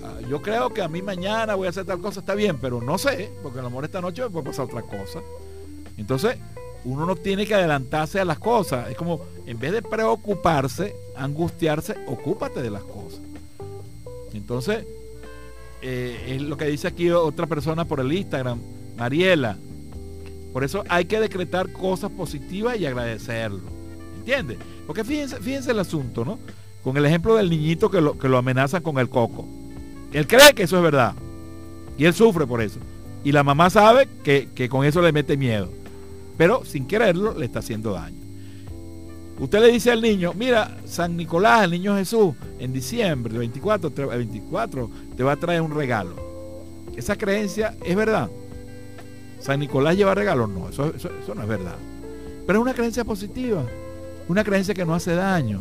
[SPEAKER 3] ah, yo creo que a mí mañana voy a hacer tal cosa, está bien, pero no sé, porque a lo esta noche me puede pasar otra cosa. Entonces, uno no tiene que adelantarse a las cosas. Es como, en vez de preocuparse, angustiarse, ocúpate de las cosas. Entonces, eh, es lo que dice aquí otra persona por el Instagram, Mariela. Por eso hay que decretar cosas positivas y agradecerlo. ¿Entiendes? Porque fíjense, fíjense el asunto, ¿no? Con el ejemplo del niñito que lo, que lo amenazan con el coco. Él cree que eso es verdad. Y él sufre por eso. Y la mamá sabe que, que con eso le mete miedo pero sin quererlo le está haciendo daño. Usted le dice al niño, mira, San Nicolás, el niño Jesús, en diciembre, el 24, el 24, te va a traer un regalo. Esa creencia es verdad. San Nicolás lleva regalos, no, eso, no es verdad. Pero es una creencia positiva, una creencia que no hace daño.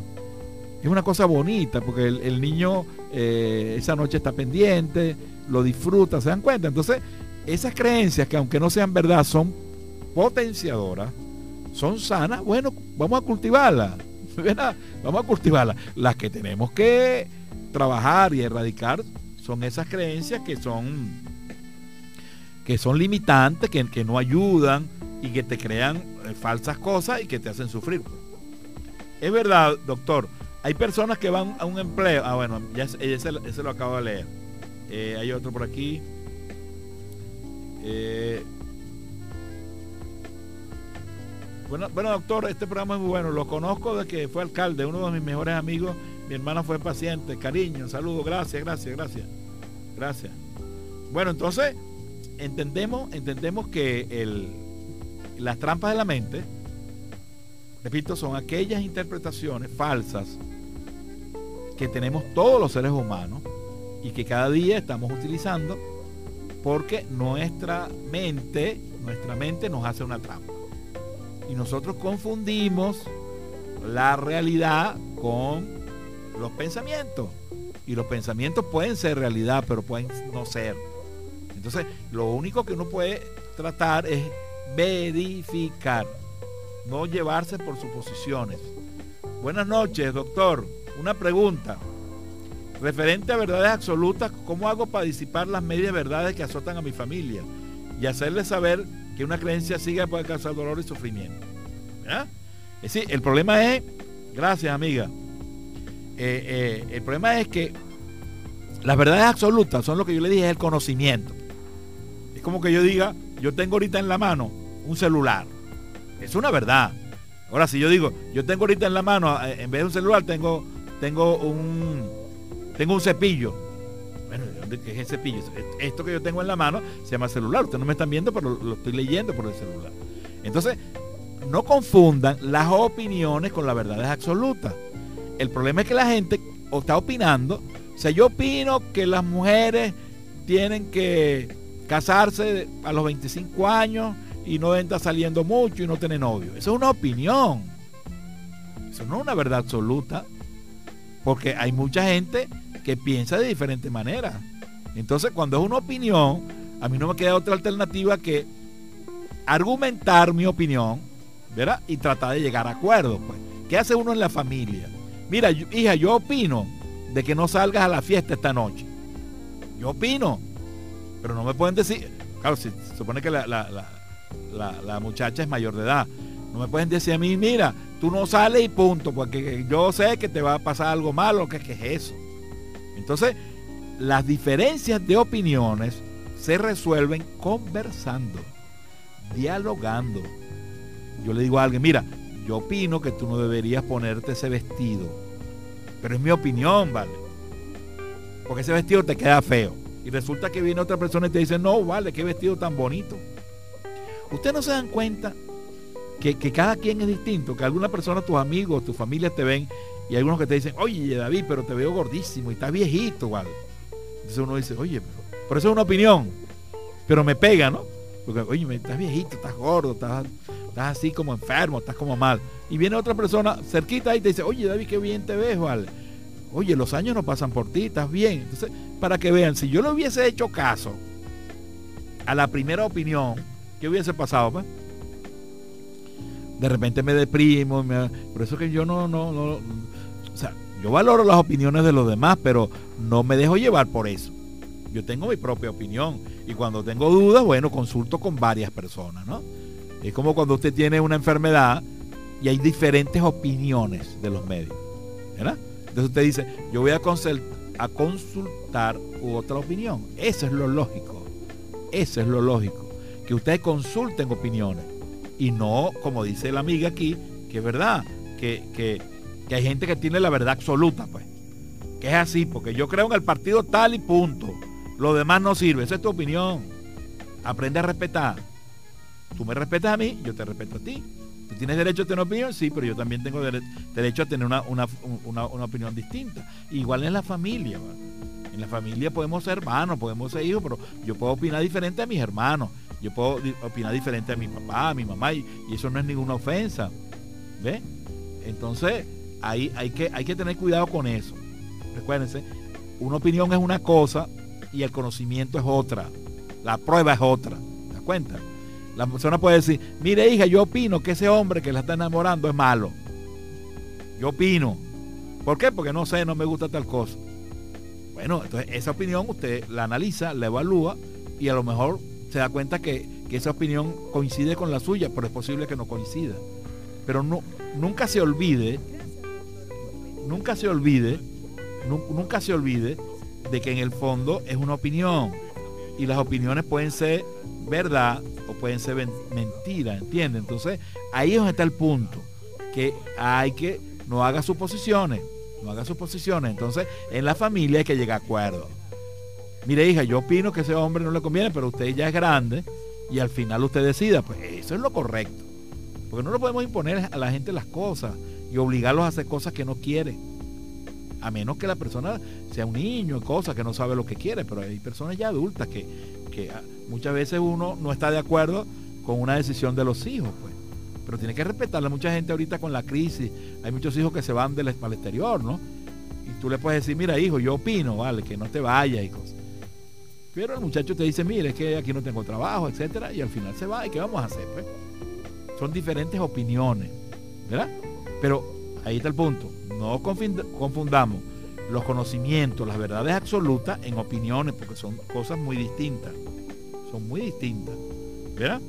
[SPEAKER 3] Es una cosa bonita, porque el, niño eh, esa noche está pendiente, lo disfruta, se dan cuenta. Entonces, esas creencias que aunque no sean verdad, son potenciadoras, son sanas, bueno, vamos a cultivarlas. Vamos a cultivarlas. Las que tenemos que trabajar y erradicar son esas creencias que son que son limitantes, que, no ayudan y que te crean eh, falsas cosas y que te hacen sufrir. Es verdad, doctor, hay personas que van a un empleo. Ah, bueno, ya ese, lo acabo de leer. Eh, hay otro por aquí. Eh, bueno, doctor, este programa es muy bueno. Lo conozco de que fue alcalde, uno de mis mejores amigos. Mi hermana fue paciente. Cariño, saludo, gracias, gracias, gracias. Gracias. Bueno, entonces, entendemos, entendemos que el, las trampas de la mente, repito, son aquellas interpretaciones falsas que tenemos todos los seres humanos y que cada día estamos utilizando porque nuestra mente, nuestra mente nos hace una trampa. Y nosotros confundimos la realidad con los pensamientos. Y los pensamientos pueden ser realidad, pero pueden no ser. Entonces, lo único que uno puede tratar es verificar, no llevarse por suposiciones. Buenas noches, doctor. Una pregunta. Referente a verdades absolutas, ¿cómo hago para disipar las medias verdades que azotan a mi familia? Y hacerles saber que una creencia siga puede causar dolor y sufrimiento. Es decir, el problema es, gracias amiga, eh, eh, el problema es que las verdades absolutas son lo que yo le dije, es el conocimiento. Es como que yo diga, yo tengo ahorita en la mano un celular. Es una verdad. Ahora, si yo digo, yo tengo ahorita en la mano, eh, en vez de un celular, tengo, tengo un, tengo un cepillo. ¿Qué es el cepillo? Esto que yo tengo en la mano se llama celular. Ustedes no me están viendo, pero lo estoy leyendo por el celular. Entonces, no confundan las opiniones con las verdades absolutas. El problema es que la gente está opinando. O sea, yo opino que las mujeres tienen que casarse a los 25 años y no entra saliendo mucho y no tener novio. Eso es una opinión. Eso no es una verdad absoluta. Porque hay mucha gente que piensa de diferente manera. Entonces, cuando es una opinión, a mí no me queda otra alternativa que argumentar mi opinión, ¿verdad? Y tratar de llegar a acuerdos, pues. ¿Qué hace uno en la familia? Mira, hija, yo opino de que no salgas a la fiesta esta noche. Yo opino. Pero no me pueden decir, claro, si se supone que la, muchacha es mayor de edad. No me pueden decir a mí, mira, tú no sales y punto, porque yo sé que te va a pasar algo malo, que, que es eso. Entonces, las diferencias de opiniones se resuelven conversando, dialogando. Yo le digo a alguien, mira, yo opino que tú no deberías ponerte ese vestido. Pero es mi opinión, ¿vale? Porque ese vestido te queda feo. Y resulta que viene otra persona y te dice, no, vale, qué vestido tan bonito. Ustedes no se dan cuenta que, cada quien es distinto, que alguna persona, tus amigos, tu familia te ven y algunos que te dicen, oye David, pero te veo gordísimo y estás viejito, ¿vale? Entonces uno dice, oye, por eso es una opinión, pero me pega, ¿no? Porque, oye, estás viejito, estás gordo, estás, estás así como enfermo, estás como mal. Y viene otra persona cerquita y te dice, oye David, qué bien te ves, ¿vale? Oye, los años no pasan por ti, estás bien. Entonces, para que vean, si yo le hubiese hecho caso a la primera opinión, ¿qué hubiese pasado? Pues? De repente me deprimo, por eso que yo no, no, no, o sea, yo valoro las opiniones de los demás, pero no me dejo llevar por eso. Yo tengo mi propia opinión y cuando tengo dudas, bueno, consulto con varias personas, ¿no? Es como cuando usted tiene una enfermedad y hay diferentes opiniones de los médicos, ¿verdad? Entonces usted dice, yo voy a, a consultar otra opinión. Eso es lo lógico. Eso es lo lógico. Que ustedes consulten opiniones. Y no, como dice la amiga aquí, que es verdad, que, que, que hay gente que tiene la verdad absoluta, pues. Que es así, porque yo creo en el partido tal y punto. Lo demás no sirve. Esa es tu opinión. Aprende a respetar. Tú me respetas a mí, yo te respeto a ti. Tú tienes derecho a tener opinión, sí, pero yo también tengo derecho a tener una, opinión distinta. Igual en la familia. En la familia podemos ser hermanos, podemos ser hijos, pero yo puedo opinar diferente a mis hermanos. Yo puedo opinar diferente a mi papá, a mi mamá, y, eso no es ninguna ofensa. ¿Ve? Entonces, ahí hay que, hay que tener cuidado con eso. Recuérdense, una opinión es una cosa y el conocimiento es otra. La prueba es otra. ¿Te das cuenta? La persona puede decir, mire hija, yo opino que ese hombre que la está enamorando es malo. Yo opino. ¿Por qué? Porque no sé, no me gusta tal cosa. Bueno, entonces esa opinión usted la analiza, la evalúa y a lo mejor se da cuenta que, esa opinión coincide con la suya, pero es posible que no coincida. Pero no, nunca se olvide, nunca se olvide, nunca se olvide de que en el fondo es una opinión y las opiniones pueden ser verdad o pueden ser mentira, ¿entiende? Entonces ahí es donde está el punto, que hay que no haga suposiciones, no haga suposiciones. Entonces en la familia hay que llegar a acuerdos. Mire hija, yo opino que ese hombre no le conviene, pero usted ya es grande y al final usted decida, pues eso es lo correcto. Porque no le podemos imponer a la gente las cosas y obligarlos a hacer cosas que no quiere. A menos que la persona sea un niño, cosas que no sabe lo que quiere, pero hay personas ya adultas que, ah, muchas veces uno no está de acuerdo con una decisión de los hijos, pues. Pero tiene que respetarla. Mucha gente ahorita con la crisis, hay muchos hijos que se van del, al exterior, ¿no? Y tú le puedes decir, mira hijo, yo opino, vale, que no te vayas y cosas. Pero el muchacho te dice, mire, es que aquí no tengo trabajo, etcétera, y al final se va, ¿y qué vamos a hacer? Pues? Son diferentes opiniones, ¿verdad? Pero ahí está el punto. No confundamos los conocimientos, las verdades absolutas en opiniones, porque son cosas muy distintas. Son muy distintas. ¿Verdad?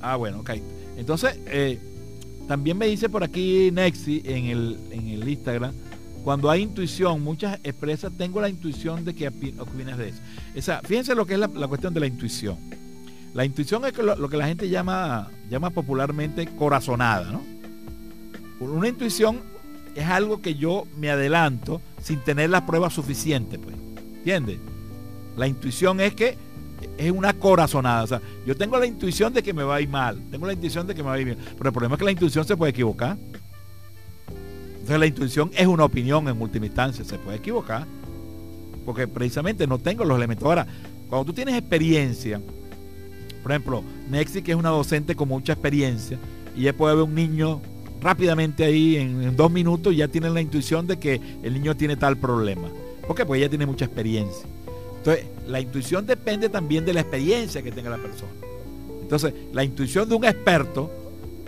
[SPEAKER 3] Ah, bueno, ok. Entonces, eh, también me dice por aquí Nexi en el, en el Instagram cuando hay intuición, muchas expresas, tengo la intuición de que opinas de eso. O sea, fíjense lo que es la, cuestión de la intuición. La intuición es lo, que la gente llama, llama popularmente corazonada, ¿no? Una intuición es algo que yo me adelanto sin tener la prueba suficiente, pues. ¿Entiendes? La intuición es que es una corazonada. O sea, yo tengo la intuición de que me va a ir mal. Tengo la intuición de que me va a ir bien. Pero el problema es que la intuición se puede equivocar. Entonces la intuición es una opinión en última instancia, se puede equivocar, porque precisamente no tengo los elementos. Ahora, cuando tú tienes experiencia, por ejemplo, Nexi, que es una docente con mucha experiencia, y ella puede ver un niño rápidamente ahí en, dos minutos y ya tiene la intuición de que el niño tiene tal problema. ¿Por qué? Porque ella tiene mucha experiencia. Entonces, la intuición depende también de la experiencia que tenga la persona. Entonces, la intuición de un experto,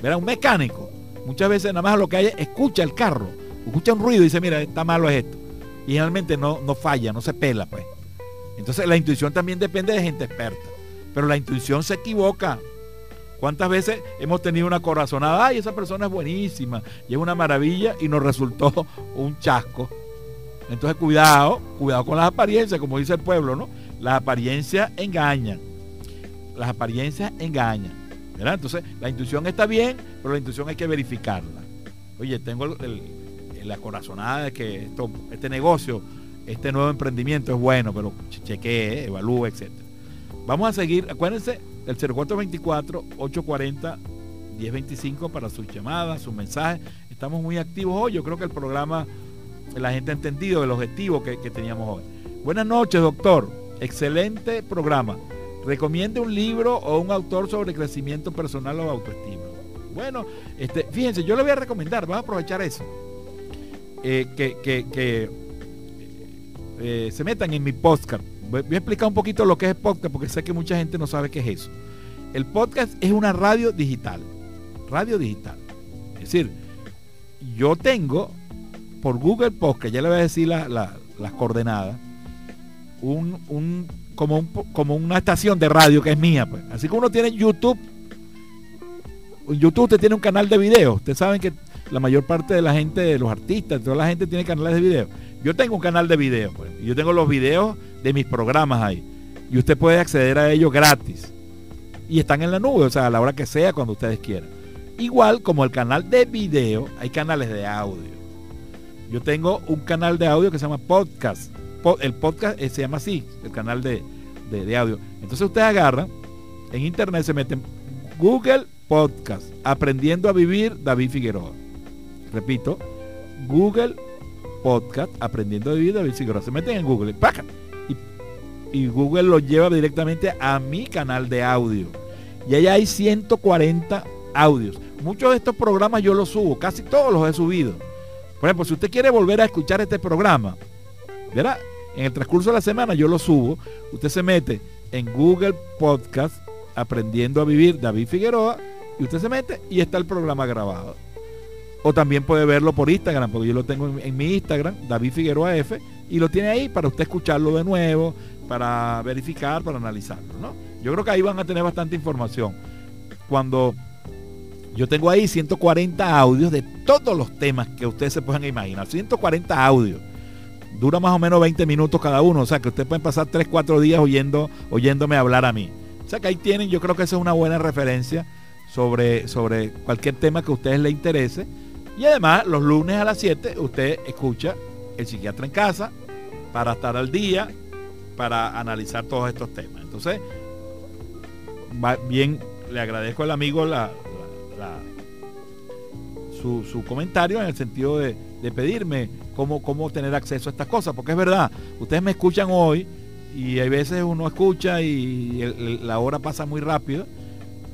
[SPEAKER 3] ¿verdad? un mecánico, Muchas veces nada más lo que hay escucha el carro, escucha un ruido y dice, mira, está malo es esto. Y generalmente no, no falla, no se pela, pues. Entonces la intuición también depende de gente experta. Pero la intuición se equivoca. ¿Cuántas veces hemos tenido una corazonada? Ay, esa persona es buenísima y es una maravilla y nos resultó un chasco. Entonces cuidado, cuidado con las apariencias, como dice el pueblo, ¿no? Las apariencias engañan. Las apariencias engañan. Entonces, la intuición está bien, pero la intuición hay que verificarla. Oye, tengo la corazonada de que este negocio, este nuevo emprendimiento es bueno, pero chequee, evalúe, etc. Vamos a seguir, acuérdense, el 0424-840-1025 para sus llamadas, sus mensajes. Estamos muy activos hoy. Yo creo que el programa, la gente ha entendido el objetivo que, que teníamos hoy. Buenas noches, doctor. Excelente programa. Recomiende un libro o un autor sobre crecimiento personal o autoestima. Bueno, este, fíjense, yo le voy a recomendar, vamos a aprovechar eso. Eh, que, eh, se metan en mi podcast. Voy a explicar un poquito lo que es el podcast porque sé que mucha gente no sabe qué es eso. El podcast es una radio digital. Radio digital. Es decir, yo tengo por Google Podcast, ya le voy a decir las coordenadas, un, un como, como una estación de radio que es mía. Pues. Así como uno tiene YouTube, YouTube usted tiene un canal de video. Ustedes saben que la mayor parte de la gente, de los artistas, toda la gente tiene canales de video. Yo tengo un canal de video. Pues. Yo tengo los videos de mis programas ahí. Y usted puede acceder a ellos gratis. Y están en la nube, o sea, a la hora que sea, cuando ustedes quieran. Igual como el canal de video, hay canales de audio. Yo tengo un canal de audio que se llama Podcast el podcast eh, se llama así, el canal de, audio. Entonces usted agarra en internet se meten Google Podcast, Aprendiendo a Vivir, David Figueroa. Repito, Google Podcast, Aprendiendo a Vivir, David Figueroa. Se meten en Google y, Google lo lleva directamente a mi canal de audio. Y allá hay 140 audios. Muchos de estos programas yo los subo, casi todos los he subido. Por ejemplo, si usted quiere volver a escuchar este programa, ¿verdad? En el transcurso de la semana yo lo subo. Usted se mete en Google Podcast, Aprendiendo a Vivir, David Figueroa, y usted se mete y está el programa grabado. O también puede verlo por Instagram, porque yo lo tengo en, mi Instagram, David Figueroa F, y lo tiene ahí para usted escucharlo de nuevo, para verificar, para analizarlo, ¿no? Yo creo que ahí van a tener bastante información. Cuando yo tengo ahí 140 audios de todos los temas que ustedes se puedan imaginar. 140 audios. Dura más o menos 20 minutos cada uno. O sea que ustedes pueden pasar 3, 4 días oyendo, oyéndome hablar a mí. O sea que ahí tienen, yo creo que esa es una buena referencia sobre, sobre cualquier tema que a ustedes les interese. Y además, los lunes a las 7 usted escucha El psiquiatra en casa para estar al día, para analizar todos estos temas. Entonces, bien, le agradezco al amigo la, su, comentario en el sentido de, pedirme cómo, cómo tener acceso a estas cosas, porque es verdad, ustedes me escuchan hoy y hay veces uno escucha y la hora pasa muy rápido,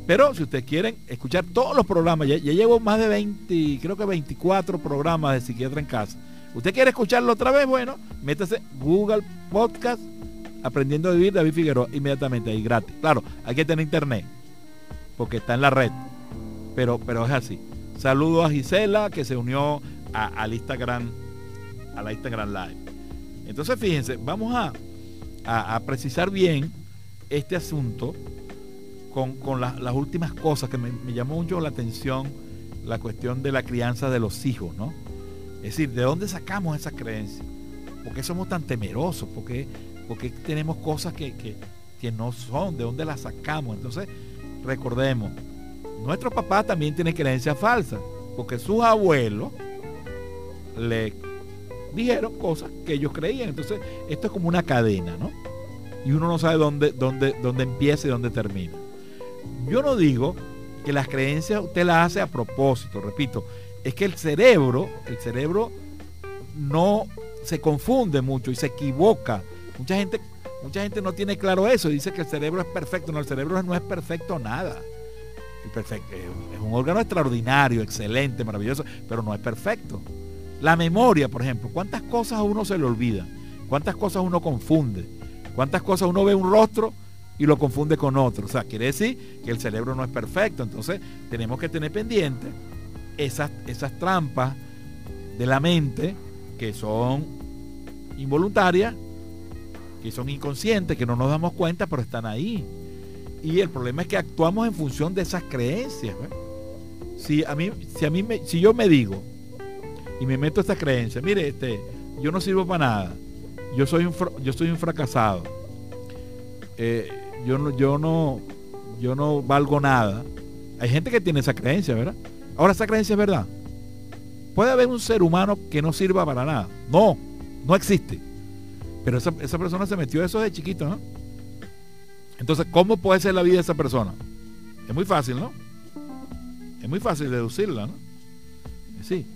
[SPEAKER 3] pero si ustedes quieren escuchar todos los programas, ya, llevo más de 20, creo que 24 programas de psiquiatra en casa. ¿Usted quiere escucharlo otra vez? Bueno, métase Google Podcast, Aprendiendo a Vivir, David Figueroa, inmediatamente ahí gratis. Claro, hay que tener internet, porque está en la red, pero, pero es así. Saludo a Gisela que se unió a, al Instagram, a la Instagram Live. Entonces fíjense, vamos a, a, precisar bien este asunto con, las últimas cosas que me, llamó mucho la atención, la cuestión de la crianza de los hijos, ¿no? Es decir, ¿de dónde sacamos esa creencia? ¿Por qué somos tan temerosos? ¿Por qué, tenemos cosas que, que no son? ¿De dónde las sacamos? Entonces, recordemos, nuestros papás también tienen creencias falsas, porque sus abuelos le dijeron cosas que ellos creían. Entonces, esto es como una cadena, ¿no? Y uno no sabe dónde, dónde, dónde empieza y dónde termina. Yo no digo que las creencias usted las hace a propósito, repito, es que el cerebro, el cerebro no se confunde mucho y se equivoca. Mucha gente, mucha gente no tiene claro eso, dice que el cerebro es perfecto, no, el cerebro no es perfecto nada perfecto. Es un órgano extraordinario, excelente, maravilloso, pero no es perfecto. La memoria, por ejemplo, ¿cuántas cosas a uno se le olvida? ¿Cuántas cosas uno confunde? ¿Cuántas cosas uno ve un rostro y lo confunde con otro? O sea, quiere decir que el cerebro no es perfecto. Entonces, tenemos que tener pendiente esas, esas trampas de la mente que son involuntarias, que son inconscientes, que no nos damos cuenta, pero están ahí. Y el problema es que actuamos en función de esas creencias. Si a mí, si a mí si yo me digo y me meto esta creencia, mire, este, yo no sirvo para nada, yo soy un, yo soy un fracasado, eh, yo no, yo no, yo no valgo nada. Hay gente que tiene esa creencia, ¿verdad? Ahora esa creencia es verdad. Puede haber un ser humano que no sirva para nada. No, no existe. Pero esa, esa persona se metió eso de chiquito, ¿no? Entonces, ¿cómo puede ser la vida de esa persona? Es muy fácil, ¿no? Es muy fácil deducirla, ¿no? Sí.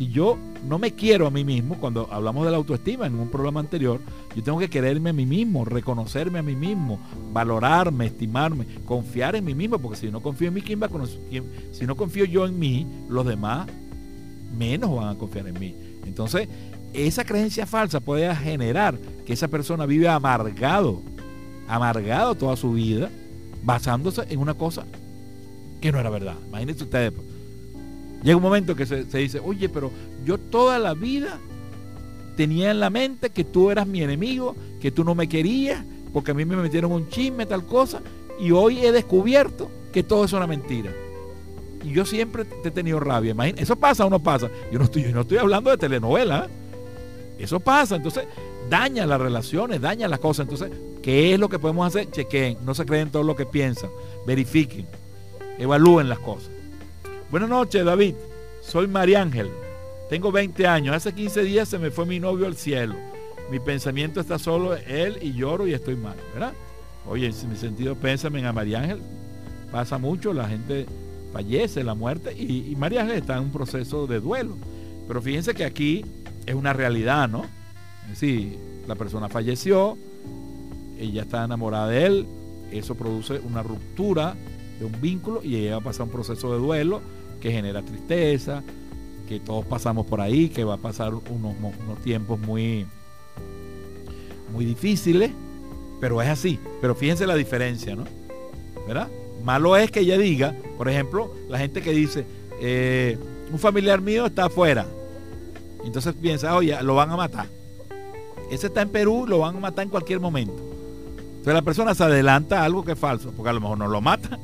[SPEAKER 3] Si yo no me quiero a mí mismo, cuando hablamos de la autoestima en un programa anterior, yo tengo que quererme a mí mismo, reconocerme a mí mismo, valorarme, estimarme, confiar en mí mismo, porque si no confío en mí, ¿quién va a conocer? Si no confío yo en mí, los demás menos van a confiar en mí. Entonces, esa creencia falsa puede generar que esa persona vive amargado amargado toda su vida basándose en una cosa que no era verdad. Imagínense ustedes. Llega un momento que se, dice, oye, pero yo toda la vida tenía en la mente que tú eras mi enemigo, que tú no me querías, porque a mí me metieron un chisme, tal cosa, y hoy he descubierto que todo es una mentira. Y yo siempre he tenido rabia. Imagínate, eso pasa o no pasa. Yo no estoy, yo no estoy hablando de telenovela. ¿eh? Eso pasa. Entonces, daña las relaciones, daña las cosas. Entonces, ¿qué es lo que podemos hacer? Chequen, no se creen todo lo que piensan, verifiquen, evalúen las cosas. Buenas noches, David. Soy María Ángel. Tengo 20 años. Hace 15 días se me fue mi novio al cielo. Mi pensamiento está solo él y lloro y estoy mal, ¿verdad? Oye, en mi sentido, pésame a María Ángel. Pasa mucho, la gente fallece, la muerte, y, María Ángel está en un proceso de duelo. Pero fíjense que aquí es una realidad, ¿no? Es decir, la persona falleció, ella está enamorada de él, eso produce una ruptura de un vínculo y ella va a pasar un proceso de duelo que genera tristeza, que todos pasamos por ahí, que va a pasar unos, tiempos muy, muy difíciles, pero es así. Pero fíjense la diferencia, ¿no? ¿Verdad? Malo es que ella diga, por ejemplo, la gente que dice, eh, un familiar mío está afuera. Entonces piensa, oye, lo van a matar. Ese está en Perú, lo van a matar en cualquier momento. Entonces la persona se adelanta a algo que es falso, porque a lo mejor no lo mata.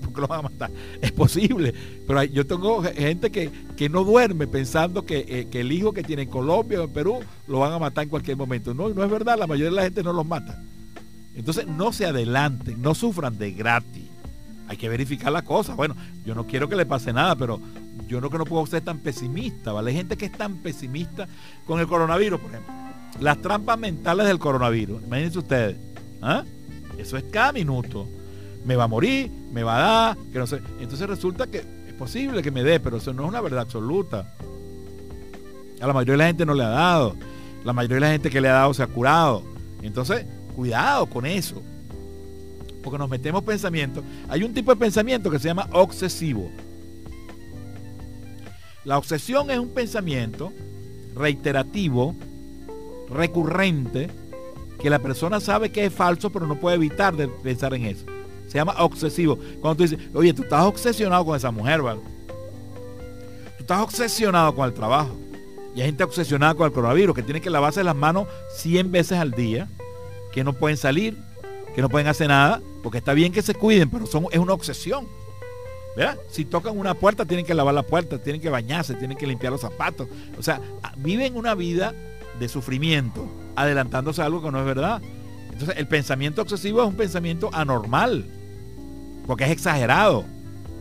[SPEAKER 3] Porque lo van a matar. Es posible. Pero yo tengo gente que, no duerme pensando que, eh, que, el hijo que tiene en Colombia o en Perú lo van a matar en cualquier momento. No, no es verdad, la mayoría de la gente no los mata. Entonces no se adelanten, no sufran de gratis. Hay que verificar la cosa. Bueno, yo no quiero que le pase nada, pero yo no que no puedo ser tan pesimista, ¿vale? Hay gente que es tan pesimista con el coronavirus, por ejemplo. Las trampas mentales del coronavirus. Imagínense ustedes. ¿ah? Eso es cada minuto. Me va a morir, me va a dar, que no sé. Entonces resulta que es posible que me dé, pero eso no es una verdad absoluta. A la mayoría de la gente no le ha dado. La mayoría de la gente que le ha dado se ha curado. Entonces, cuidado con eso. Porque nos metemos pensamientos. Hay un tipo de pensamiento que se llama obsesivo. La obsesión es un pensamiento reiterativo, recurrente, que la persona sabe que es falso, pero no puede evitar de pensar en eso. Se llama obsesivo. Cuando tú dices, oye, tú estás obsesionado con esa mujer, ¿vale? Tú estás obsesionado con el trabajo. Y hay gente obsesionada con el coronavirus, que tiene que lavarse las manos 100 veces al día que no pueden salir, que no pueden hacer nada, porque está bien que se cuiden, pero son, es una obsesión. Si tocan una puerta, tienen que lavar la puerta, tienen que bañarse, tienen que limpiar los zapatos. O sea, viven una vida de sufrimiento, adelantándose a algo que no es verdad. Entonces, el pensamiento obsesivo es un pensamiento anormal, porque es exagerado.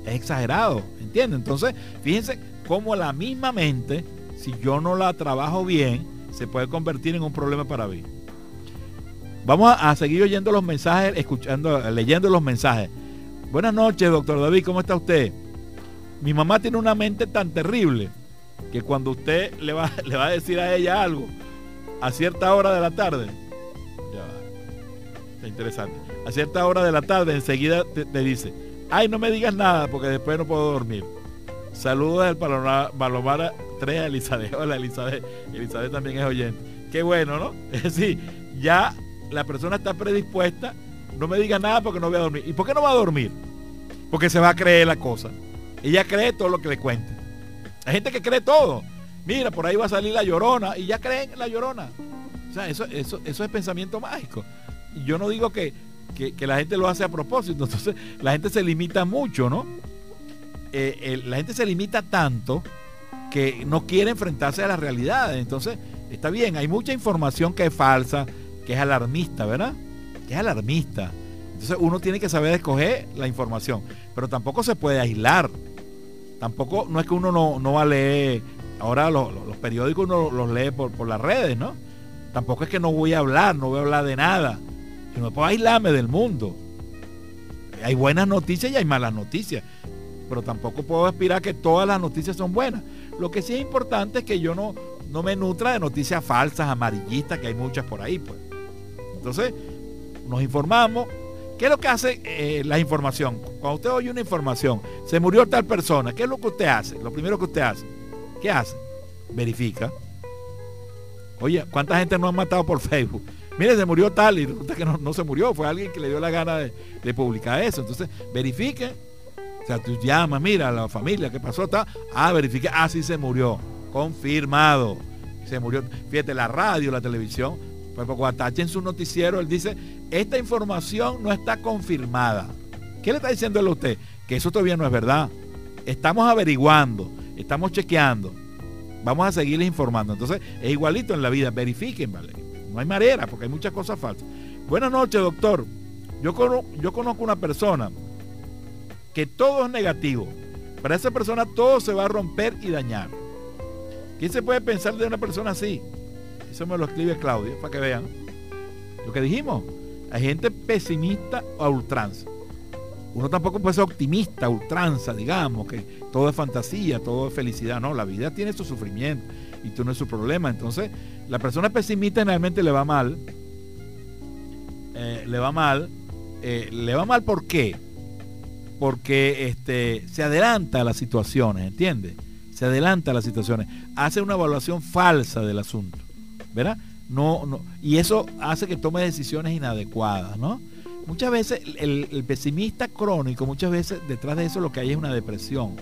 [SPEAKER 3] Es exagerado, ¿entienden? Entonces, fíjense cómo la misma mente, si yo no la trabajo bien, se puede convertir en un problema para mí. Vamos a, seguir oyendo los mensajes, escuchando, leyendo los mensajes. Buenas noches, doctor David, ¿cómo está usted? Mi mamá tiene una mente tan terrible que cuando usted le va, le va a decir a ella algo a cierta hora de la tarde, ya va, está interesante, a cierta hora de la tarde enseguida te, dice, ay, no me digas nada porque después no puedo dormir. Saludos del Palomar 3 a Elizabeth. Hola Elizabeth. Elizabeth también es oyente. Qué bueno, ¿no? Es decir, ya la persona está predispuesta, no me diga nada porque no voy a dormir. ¿Y por qué no va a dormir? Porque se va a creer la cosa. Ella cree todo lo que le cuente. Hay gente que cree todo. Mira, por ahí va a salir la llorona y ya creen en la llorona. O sea, eso, eso, eso es pensamiento mágico. Yo no digo que, la gente lo hace a propósito. Entonces, la gente se limita mucho, ¿no? Eh, la gente se limita tanto que no quiere enfrentarse a la realidad. Entonces, está bien, hay mucha información que es falsa, que es alarmista, ¿verdad? Que es alarmista. Entonces uno tiene que saber escoger la información, pero tampoco se puede aislar. Tampoco, no es que uno no, va a leer, ahora los, periódicos uno los lee por, las redes, ¿no? Tampoco es que no voy a hablar, no voy a hablar de nada. No puedo aislarme del mundo. Hay buenas noticias y hay malas noticias, pero tampoco puedo aspirar que todas las noticias son buenas. Lo que sí es importante es que yo no, no me nutra de noticias falsas, amarillistas, que hay muchas por ahí, pues. Entonces, nos informamos. ¿Qué es lo que hace eh, la información? Cuando usted oye una información, se murió tal persona, ¿qué es lo que usted hace? Lo primero que usted hace. ¿Qué hace? Verifica. Oye, ¿cuánta gente no han matado por Facebook? Mire, se murió tal y resulta que no, se murió, fue alguien que le dio la gana de, publicar eso. Entonces, verifique. O sea, tú llamas, mira la familia, ¿qué pasó? Está, ah, verifique, ah, sí se murió. Confirmado. Se murió. Fíjate, la radio, la televisión pues Guatache en su noticiero, él dice, esta información no está confirmada. ¿Qué le está diciendo a usted? Que eso todavía no es verdad. Estamos averiguando, estamos chequeando. Vamos a seguirles informando. Entonces, es igualito en la vida. Verifiquen, ¿vale? No hay manera, porque hay muchas cosas falsas. Buenas noches, doctor. Yo, conozco, yo conozco una persona que todo es negativo. Para esa persona todo se va a romper y dañar. ¿Quién se puede pensar de una persona así? Eso me lo escribe Claudia, para que vean. Lo que dijimos. Hay gente pesimista a ultranza. Uno tampoco puede ser optimista ultranza, digamos, que todo es fantasía, todo es felicidad. No, la vida tiene su sufrimiento y tú no es su problema. Entonces, la persona pesimista generalmente le va mal. Eh, le va mal. Eh, le va mal ¿por qué? Porque este, se adelanta a las situaciones, ¿entiendes? Se adelanta a las situaciones. Hace una evaluación falsa del asunto. ¿Verdad? No, no, y eso hace que tome decisiones inadecuadas, ¿no? Muchas veces el, el, pesimista crónico, muchas veces detrás de eso lo que hay es una depresión.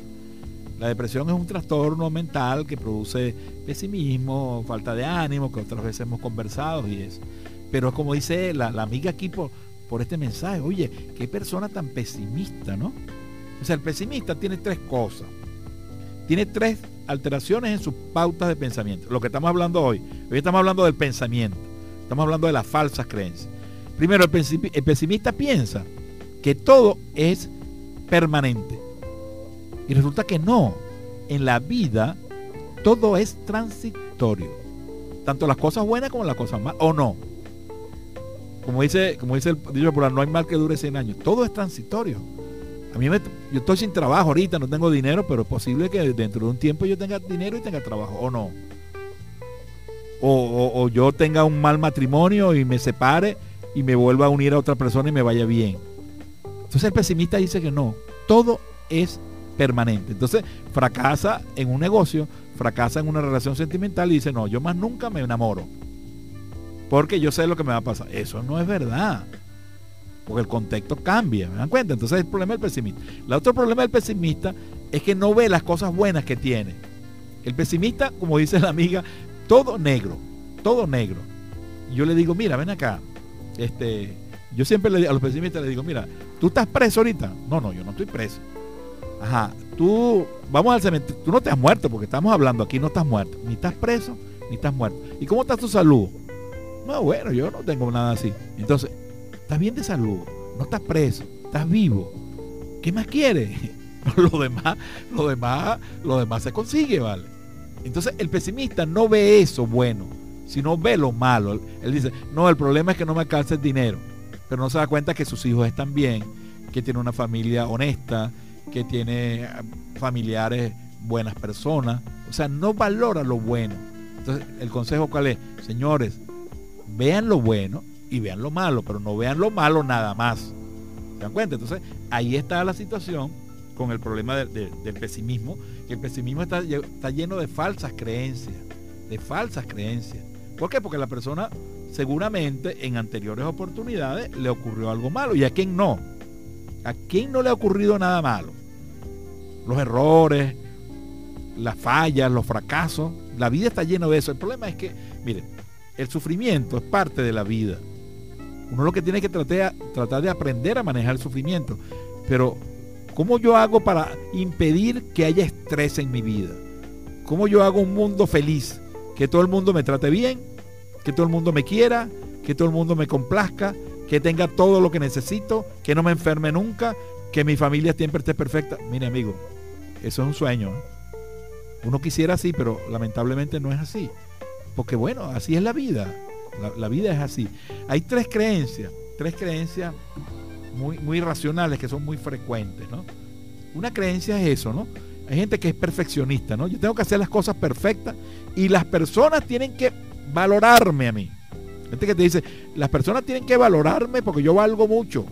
[SPEAKER 3] La depresión es un trastorno mental que produce pesimismo, falta de ánimo, que otras veces hemos conversado y eso. Pero como dice la, amiga aquí por, este mensaje, oye, qué persona tan pesimista, ¿no? O sea, el pesimista tiene tres cosas. Tiene tres alteraciones en sus pautas de pensamiento. Lo que estamos hablando hoy. Hoy estamos hablando del pensamiento. Estamos hablando de las falsas creencias. Primero, el pesimista piensa que todo es permanente. Y resulta que no. En la vida todo es transitorio. Tanto las cosas buenas como las cosas malas. ¿O no? Como dice, como dice el dicho popular, no hay mal que dure 100 años. Todo es transitorio. A mí yo estoy sin trabajo ahorita, no tengo dinero, pero es posible que dentro de un tiempo yo tenga dinero y tenga trabajo. ¿O no? O, o, o yo tenga un mal matrimonio y me separe y me vuelva a unir a otra persona y me vaya bien. Entonces el pesimista dice que no. Todo es permanente. Entonces fracasa en un negocio, fracasa en una relación sentimental y dice, no, yo más nunca me enamoro. Porque yo sé lo que me va a pasar. Eso no es verdad. Porque el contexto cambia, ¿me dan cuenta? Entonces el problema del pesimista. El otro problema del pesimista es que no ve las cosas buenas que tiene. El pesimista, como dice la amiga, todo negro, todo negro. Yo le digo, mira, ven acá. Este, yo siempre le, a los pesimistas le digo, mira, ¿tú estás preso ahorita? No, no, yo no estoy preso. Ajá, tú, vamos al cementerio, tú no te has muerto porque estamos hablando aquí, no estás muerto. Ni estás preso, ni estás muerto. ¿Y cómo está tu salud? No, bueno, yo no tengo nada así. Entonces, estás bien de salud, no estás preso, estás vivo. ¿Qué más quieres? lo demás, lo demás, lo demás se consigue, ¿vale? Entonces, el pesimista no ve eso bueno, sino ve lo malo. Él dice, no, el problema es que no me alcanza el dinero. Pero no se da cuenta que sus hijos están bien, que tiene una familia honesta, que tiene familiares buenas personas. O sea, no valora lo bueno. Entonces, el consejo cuál es? Señores, vean lo bueno y vean lo malo, pero no vean lo malo nada más. ¿Se dan cuenta? Entonces, ahí está la situación con el problema de, de, del pesimismo, que el pesimismo está, está lleno de falsas creencias, de falsas creencias. ¿Por qué? Porque la persona seguramente en anteriores oportunidades le ocurrió algo malo. ¿Y a quién no? ¿A quién no le ha ocurrido nada malo? Los errores, las fallas, los fracasos. La vida está llena de eso. El problema es que, miren, el sufrimiento es parte de la vida. Uno lo que tiene que tratar, tratar de aprender a manejar el sufrimiento. Pero, ¿cómo yo hago para impedir que haya estrés en mi vida? ¿Cómo yo hago un mundo feliz? Que todo el mundo me trate bien, que todo el mundo me quiera, que todo el mundo me complazca, que tenga todo lo que necesito, que no me enferme nunca, que mi familia siempre esté perfecta. Mire, amigo, eso es un sueño. ¿eh? Uno quisiera así, pero lamentablemente no es así. Porque bueno, así es la vida. La, vida es así. Hay tres creencias, tres creencias muy, muy racionales que son muy frecuentes, ¿no? Una creencia es eso, ¿no? Hay gente que es perfeccionista, ¿no? Yo tengo que hacer las cosas perfectas y las personas tienen que valorarme a mí. Gente que te dice, las personas tienen que valorarme porque yo valgo mucho.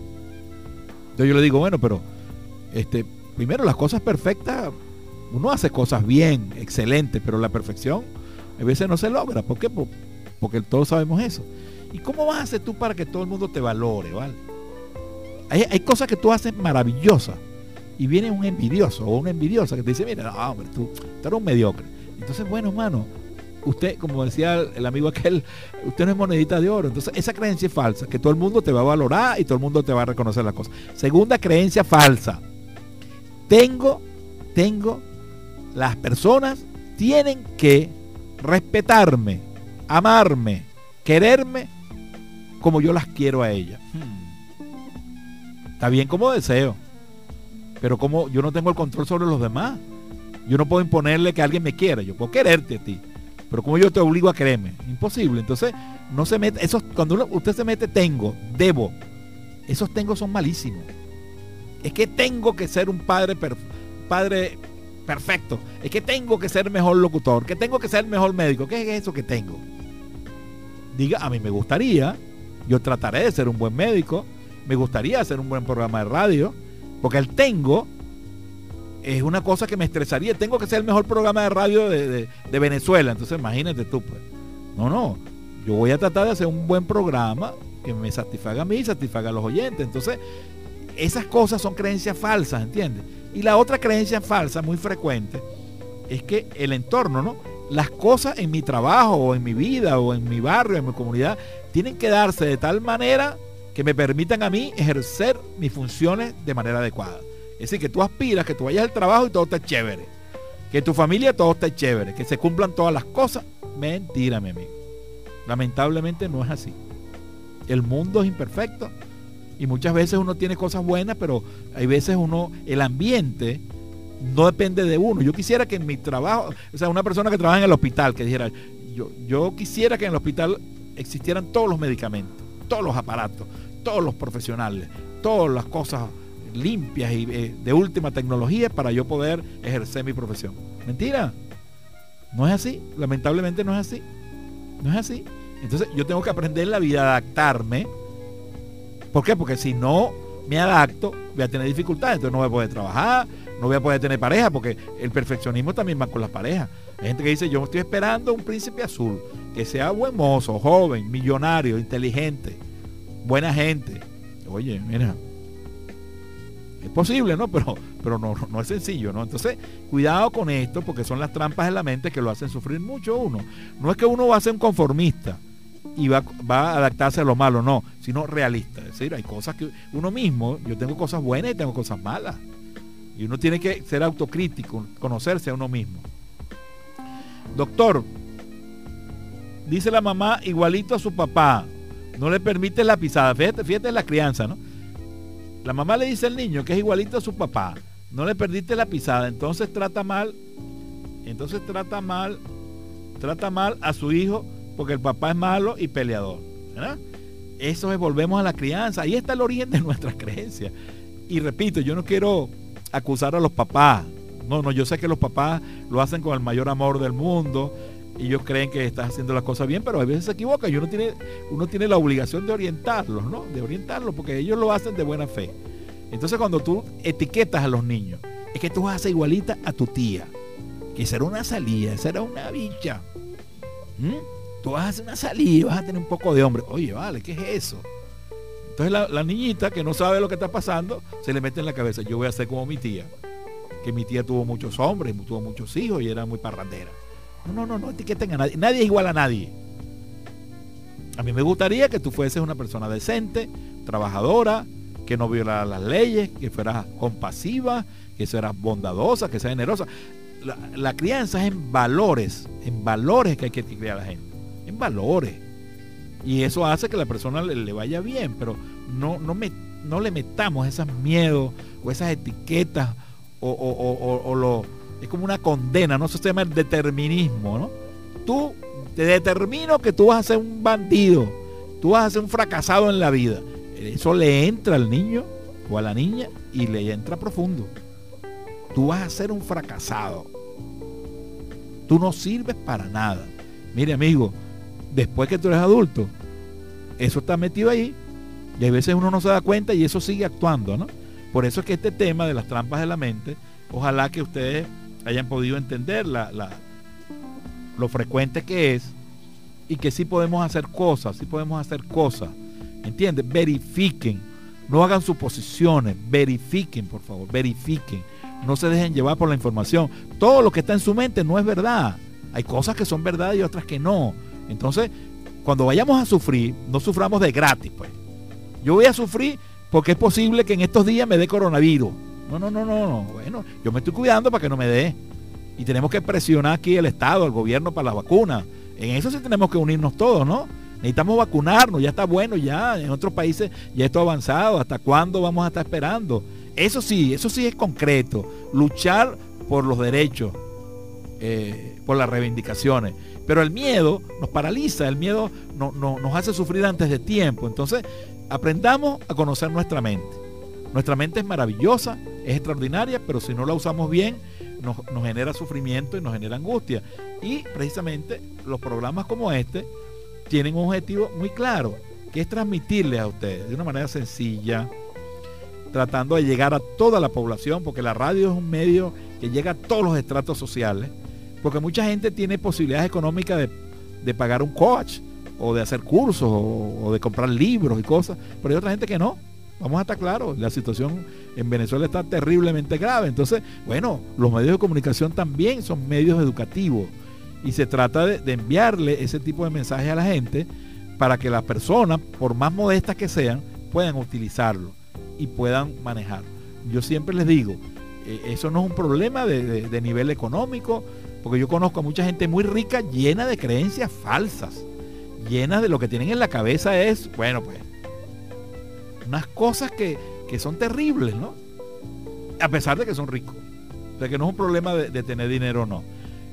[SPEAKER 3] Entonces yo le digo, bueno, pero este, primero las cosas perfectas, uno hace cosas bien, excelentes, pero la perfección a veces no se logra. ¿Por qué? Porque todos sabemos eso. ¿Y cómo vas a hacer tú para que todo el mundo te valore, ¿vale? Hay, cosas que tú haces maravillosas y viene un envidioso o una envidiosa que te dice, mira, no, hombre, tú, tú eres un mediocre. Entonces, bueno, hermano, usted, como decía el amigo aquel, usted no es monedita de oro. Entonces, esa creencia es falsa, que todo el mundo te va a valorar y todo el mundo te va a reconocer las cosas. Segunda creencia falsa. Tengo, tengo, las personas tienen que respetarme, amarme, quererme como yo las quiero a ellas. Está bien como deseo, pero como yo no tengo el control sobre los demás. Yo no puedo imponerle que alguien me quiera, yo puedo quererte a ti Pero como yo te obligo a creerme, imposible. Entonces, no se mete, eso, cuando usted se mete tengo, debo, esos tengo son malísimos. Es que tengo que ser un padre, padre perfecto. Es que tengo que ser mejor locutor, que tengo que ser mejor médico. ¿Qué es eso que tengo? Diga, a mí me gustaría, yo trataré de ser un buen médico, me gustaría hacer un buen programa de radio, porque el tengo es una cosa que me estresaría. Tengo que ser el mejor programa de radio de, Venezuela. Entonces imagínate tú, pues. No, no. Yo voy a tratar de hacer un buen programa que me satisfaga a mí satisfaga a los oyentes. Entonces, esas cosas son creencias falsas, ¿entiendes? Y la otra creencia falsa, muy frecuente, es que el entorno, ¿no? Las cosas en mi trabajo o en mi vida o en mi barrio, en mi comunidad, tienen que darse de tal manera que me permitan a mí ejercer mis funciones de manera adecuada. Es decir, que tú aspiras, que tú vayas al trabajo y todo esté chévere. Que tu familia todo esté chévere. Que se cumplan todas las cosas. Mentira, mi amigo. Lamentablemente no es así. El mundo es imperfecto. Y muchas veces uno tiene cosas buenas, pero hay veces uno, el ambiente no depende de uno. Yo quisiera que en mi trabajo, o sea, una persona que trabaja en el hospital, que dijera, yo, yo quisiera que en el hospital existieran todos los medicamentos, todos los aparatos, todos los profesionales, todas las cosas limpias y eh, de última tecnología para yo poder ejercer mi profesión. Mentira. No es así. Lamentablemente no es así. No es así. Entonces yo tengo que aprender la vida, adaptarme. ¿Por qué? Porque si no me adapto, voy a tener dificultades. Entonces no voy a poder trabajar, no voy a poder tener pareja, porque el perfeccionismo también va con las parejas. Hay gente que dice, yo estoy esperando un príncipe azul, que sea buen mozo, joven, millonario, inteligente, buena gente. Oye, mira, es posible, ¿no? Pero, pero no, no es sencillo, ¿no? Entonces, cuidado con esto, porque son las trampas en la mente que lo hacen sufrir mucho uno. No es que uno va a ser un conformista y va, va, a adaptarse a lo malo, no, sino realista. Es decir, hay cosas que uno mismo, yo tengo cosas buenas y tengo cosas malas. Y uno tiene que ser autocrítico, conocerse a uno mismo. Doctor, dice la mamá igualito a su papá, no le permite la pisada. Fíjate, fíjate la crianza, ¿no? La mamá le dice al niño que es igualito a su papá. No le perdiste la pisada. Entonces trata mal. Entonces trata mal. Trata mal a su hijo porque el papá es malo y peleador. Eso es, volvemos a la crianza. Ahí está el origen de nuestras creencias. Y repito, yo no quiero acusar a los papás. No, no, yo sé que los papás lo hacen con el mayor amor del mundo ellos creen que estás haciendo las cosas bien, pero a veces se equivoca y uno tiene, uno tiene la obligación de orientarlos, ¿no? De orientarlos, porque ellos lo hacen de buena fe. Entonces cuando tú etiquetas a los niños, es que tú vas a hacer igualita a tu tía, que será una salida, será una bicha. Tú vas a hacer una salida, vas a tener un poco de hombre. Oye, vale, ¿qué es eso? Entonces la, la, niñita que no sabe lo que está pasando, se le mete en la cabeza, yo voy a ser como mi tía, que mi tía tuvo muchos hombres, tuvo muchos hijos y era muy parrandera. No, no, no, no etiqueten a nadie. Nadie es igual a nadie. A mí me gustaría que tú fueses una persona decente, trabajadora, que no violara las leyes, que fueras compasiva, que fueras bondadosa, que seas generosa. La, crianza es en valores, en valores que hay que criar a la gente, en valores. Y eso hace que la persona le, vaya bien, pero no, no, me, no le metamos esos miedos o esas etiquetas o, o, o lo es como una condena, ¿no? Eso se llama el determinismo, ¿no? Tú te determino que tú vas a ser un bandido, tú vas a ser un fracasado en la vida. Eso le entra al niño o a la niña y le entra profundo. Tú vas a ser un fracasado. Tú no sirves para nada. Mire, amigo, después que tú eres adulto, eso está metido ahí y a veces uno no se da cuenta y eso sigue actuando, ¿no? Por eso es que este tema de las trampas de la mente, ojalá que ustedes hayan podido entender la, lo frecuente que es y que sí podemos hacer cosas, sí podemos hacer cosas. ¿Entiendes? Verifiquen, no hagan suposiciones, verifiquen, por favor, verifiquen. No se dejen llevar por la información. Todo lo que está en su mente no es verdad. Hay cosas que son verdad y otras que no. Entonces, cuando vayamos a sufrir, no suframos de gratis, pues. Yo voy a sufrir porque es posible que en estos días me dé coronavirus. No, no, no, no, no. Bueno, yo me estoy cuidando para que no me dé. Y tenemos que presionar aquí el Estado, el gobierno para la vacuna. En eso sí tenemos que unirnos todos, ¿no? Necesitamos vacunarnos, ya está bueno, ya en otros países ya esto ha avanzado. ¿Hasta cuándo vamos a estar esperando? Eso sí, eso sí es concreto. Luchar por los derechos. eh, por las reivindicaciones. Pero el miedo nos paraliza, el miedo nos hace sufrir antes de tiempo. Entonces, aprendamos a conocer nuestra mente. Nuestra mente es maravillosa, es extraordinaria, pero si no la usamos bien, nos, nos genera sufrimiento y nos genera angustia. Y precisamente los programas como este tienen un objetivo muy claro, que es transmitirles a ustedes de una manera sencilla, tratando de llegar a toda la población, porque la radio es un medio que llega a todos los estratos sociales, porque mucha gente tiene posibilidades económicas de, pagar un coach, o de hacer cursos, o, de comprar libros y cosas, pero hay otra gente que no. Vamos a estar claros, la situación en Venezuela está terriblemente grave. Entonces, bueno, los medios de comunicación también son medios educativos y se trata de, de enviarle ese tipo de mensajes a la gente para que las personas, por más modestas que sean, puedan utilizarlo y puedan manejar. Yo siempre les digo, eh, eso no es un problema de, nivel económico, porque yo conozco a mucha gente muy rica llena de creencias falsas, llena de lo que tienen en la cabeza es, bueno, pues, unas cosas que, son terribles, ¿no? A pesar de que son ricos. O sea que no es un problema de, de tener dinero o no.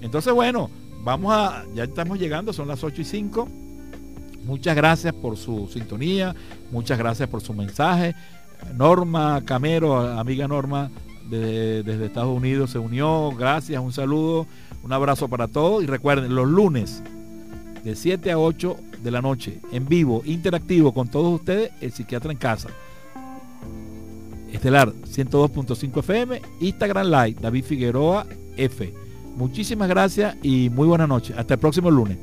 [SPEAKER 3] Entonces, bueno, vamos a, ya estamos llegando, son las 8 y 5. Muchas gracias por su sintonía, muchas gracias por su mensaje. Norma Camero, amiga Norma, desde Estados Unidos se unió. Gracias, un saludo, un abrazo para todos. Y recuerden, los lunes de 7 a 8 de la noche, en vivo, interactivo con todos ustedes, el psiquiatra en casa. Estelar 102.5 FM, Instagram Live, David Figueroa F. Muchísimas gracias y muy buenas noches. Hasta el próximo lunes.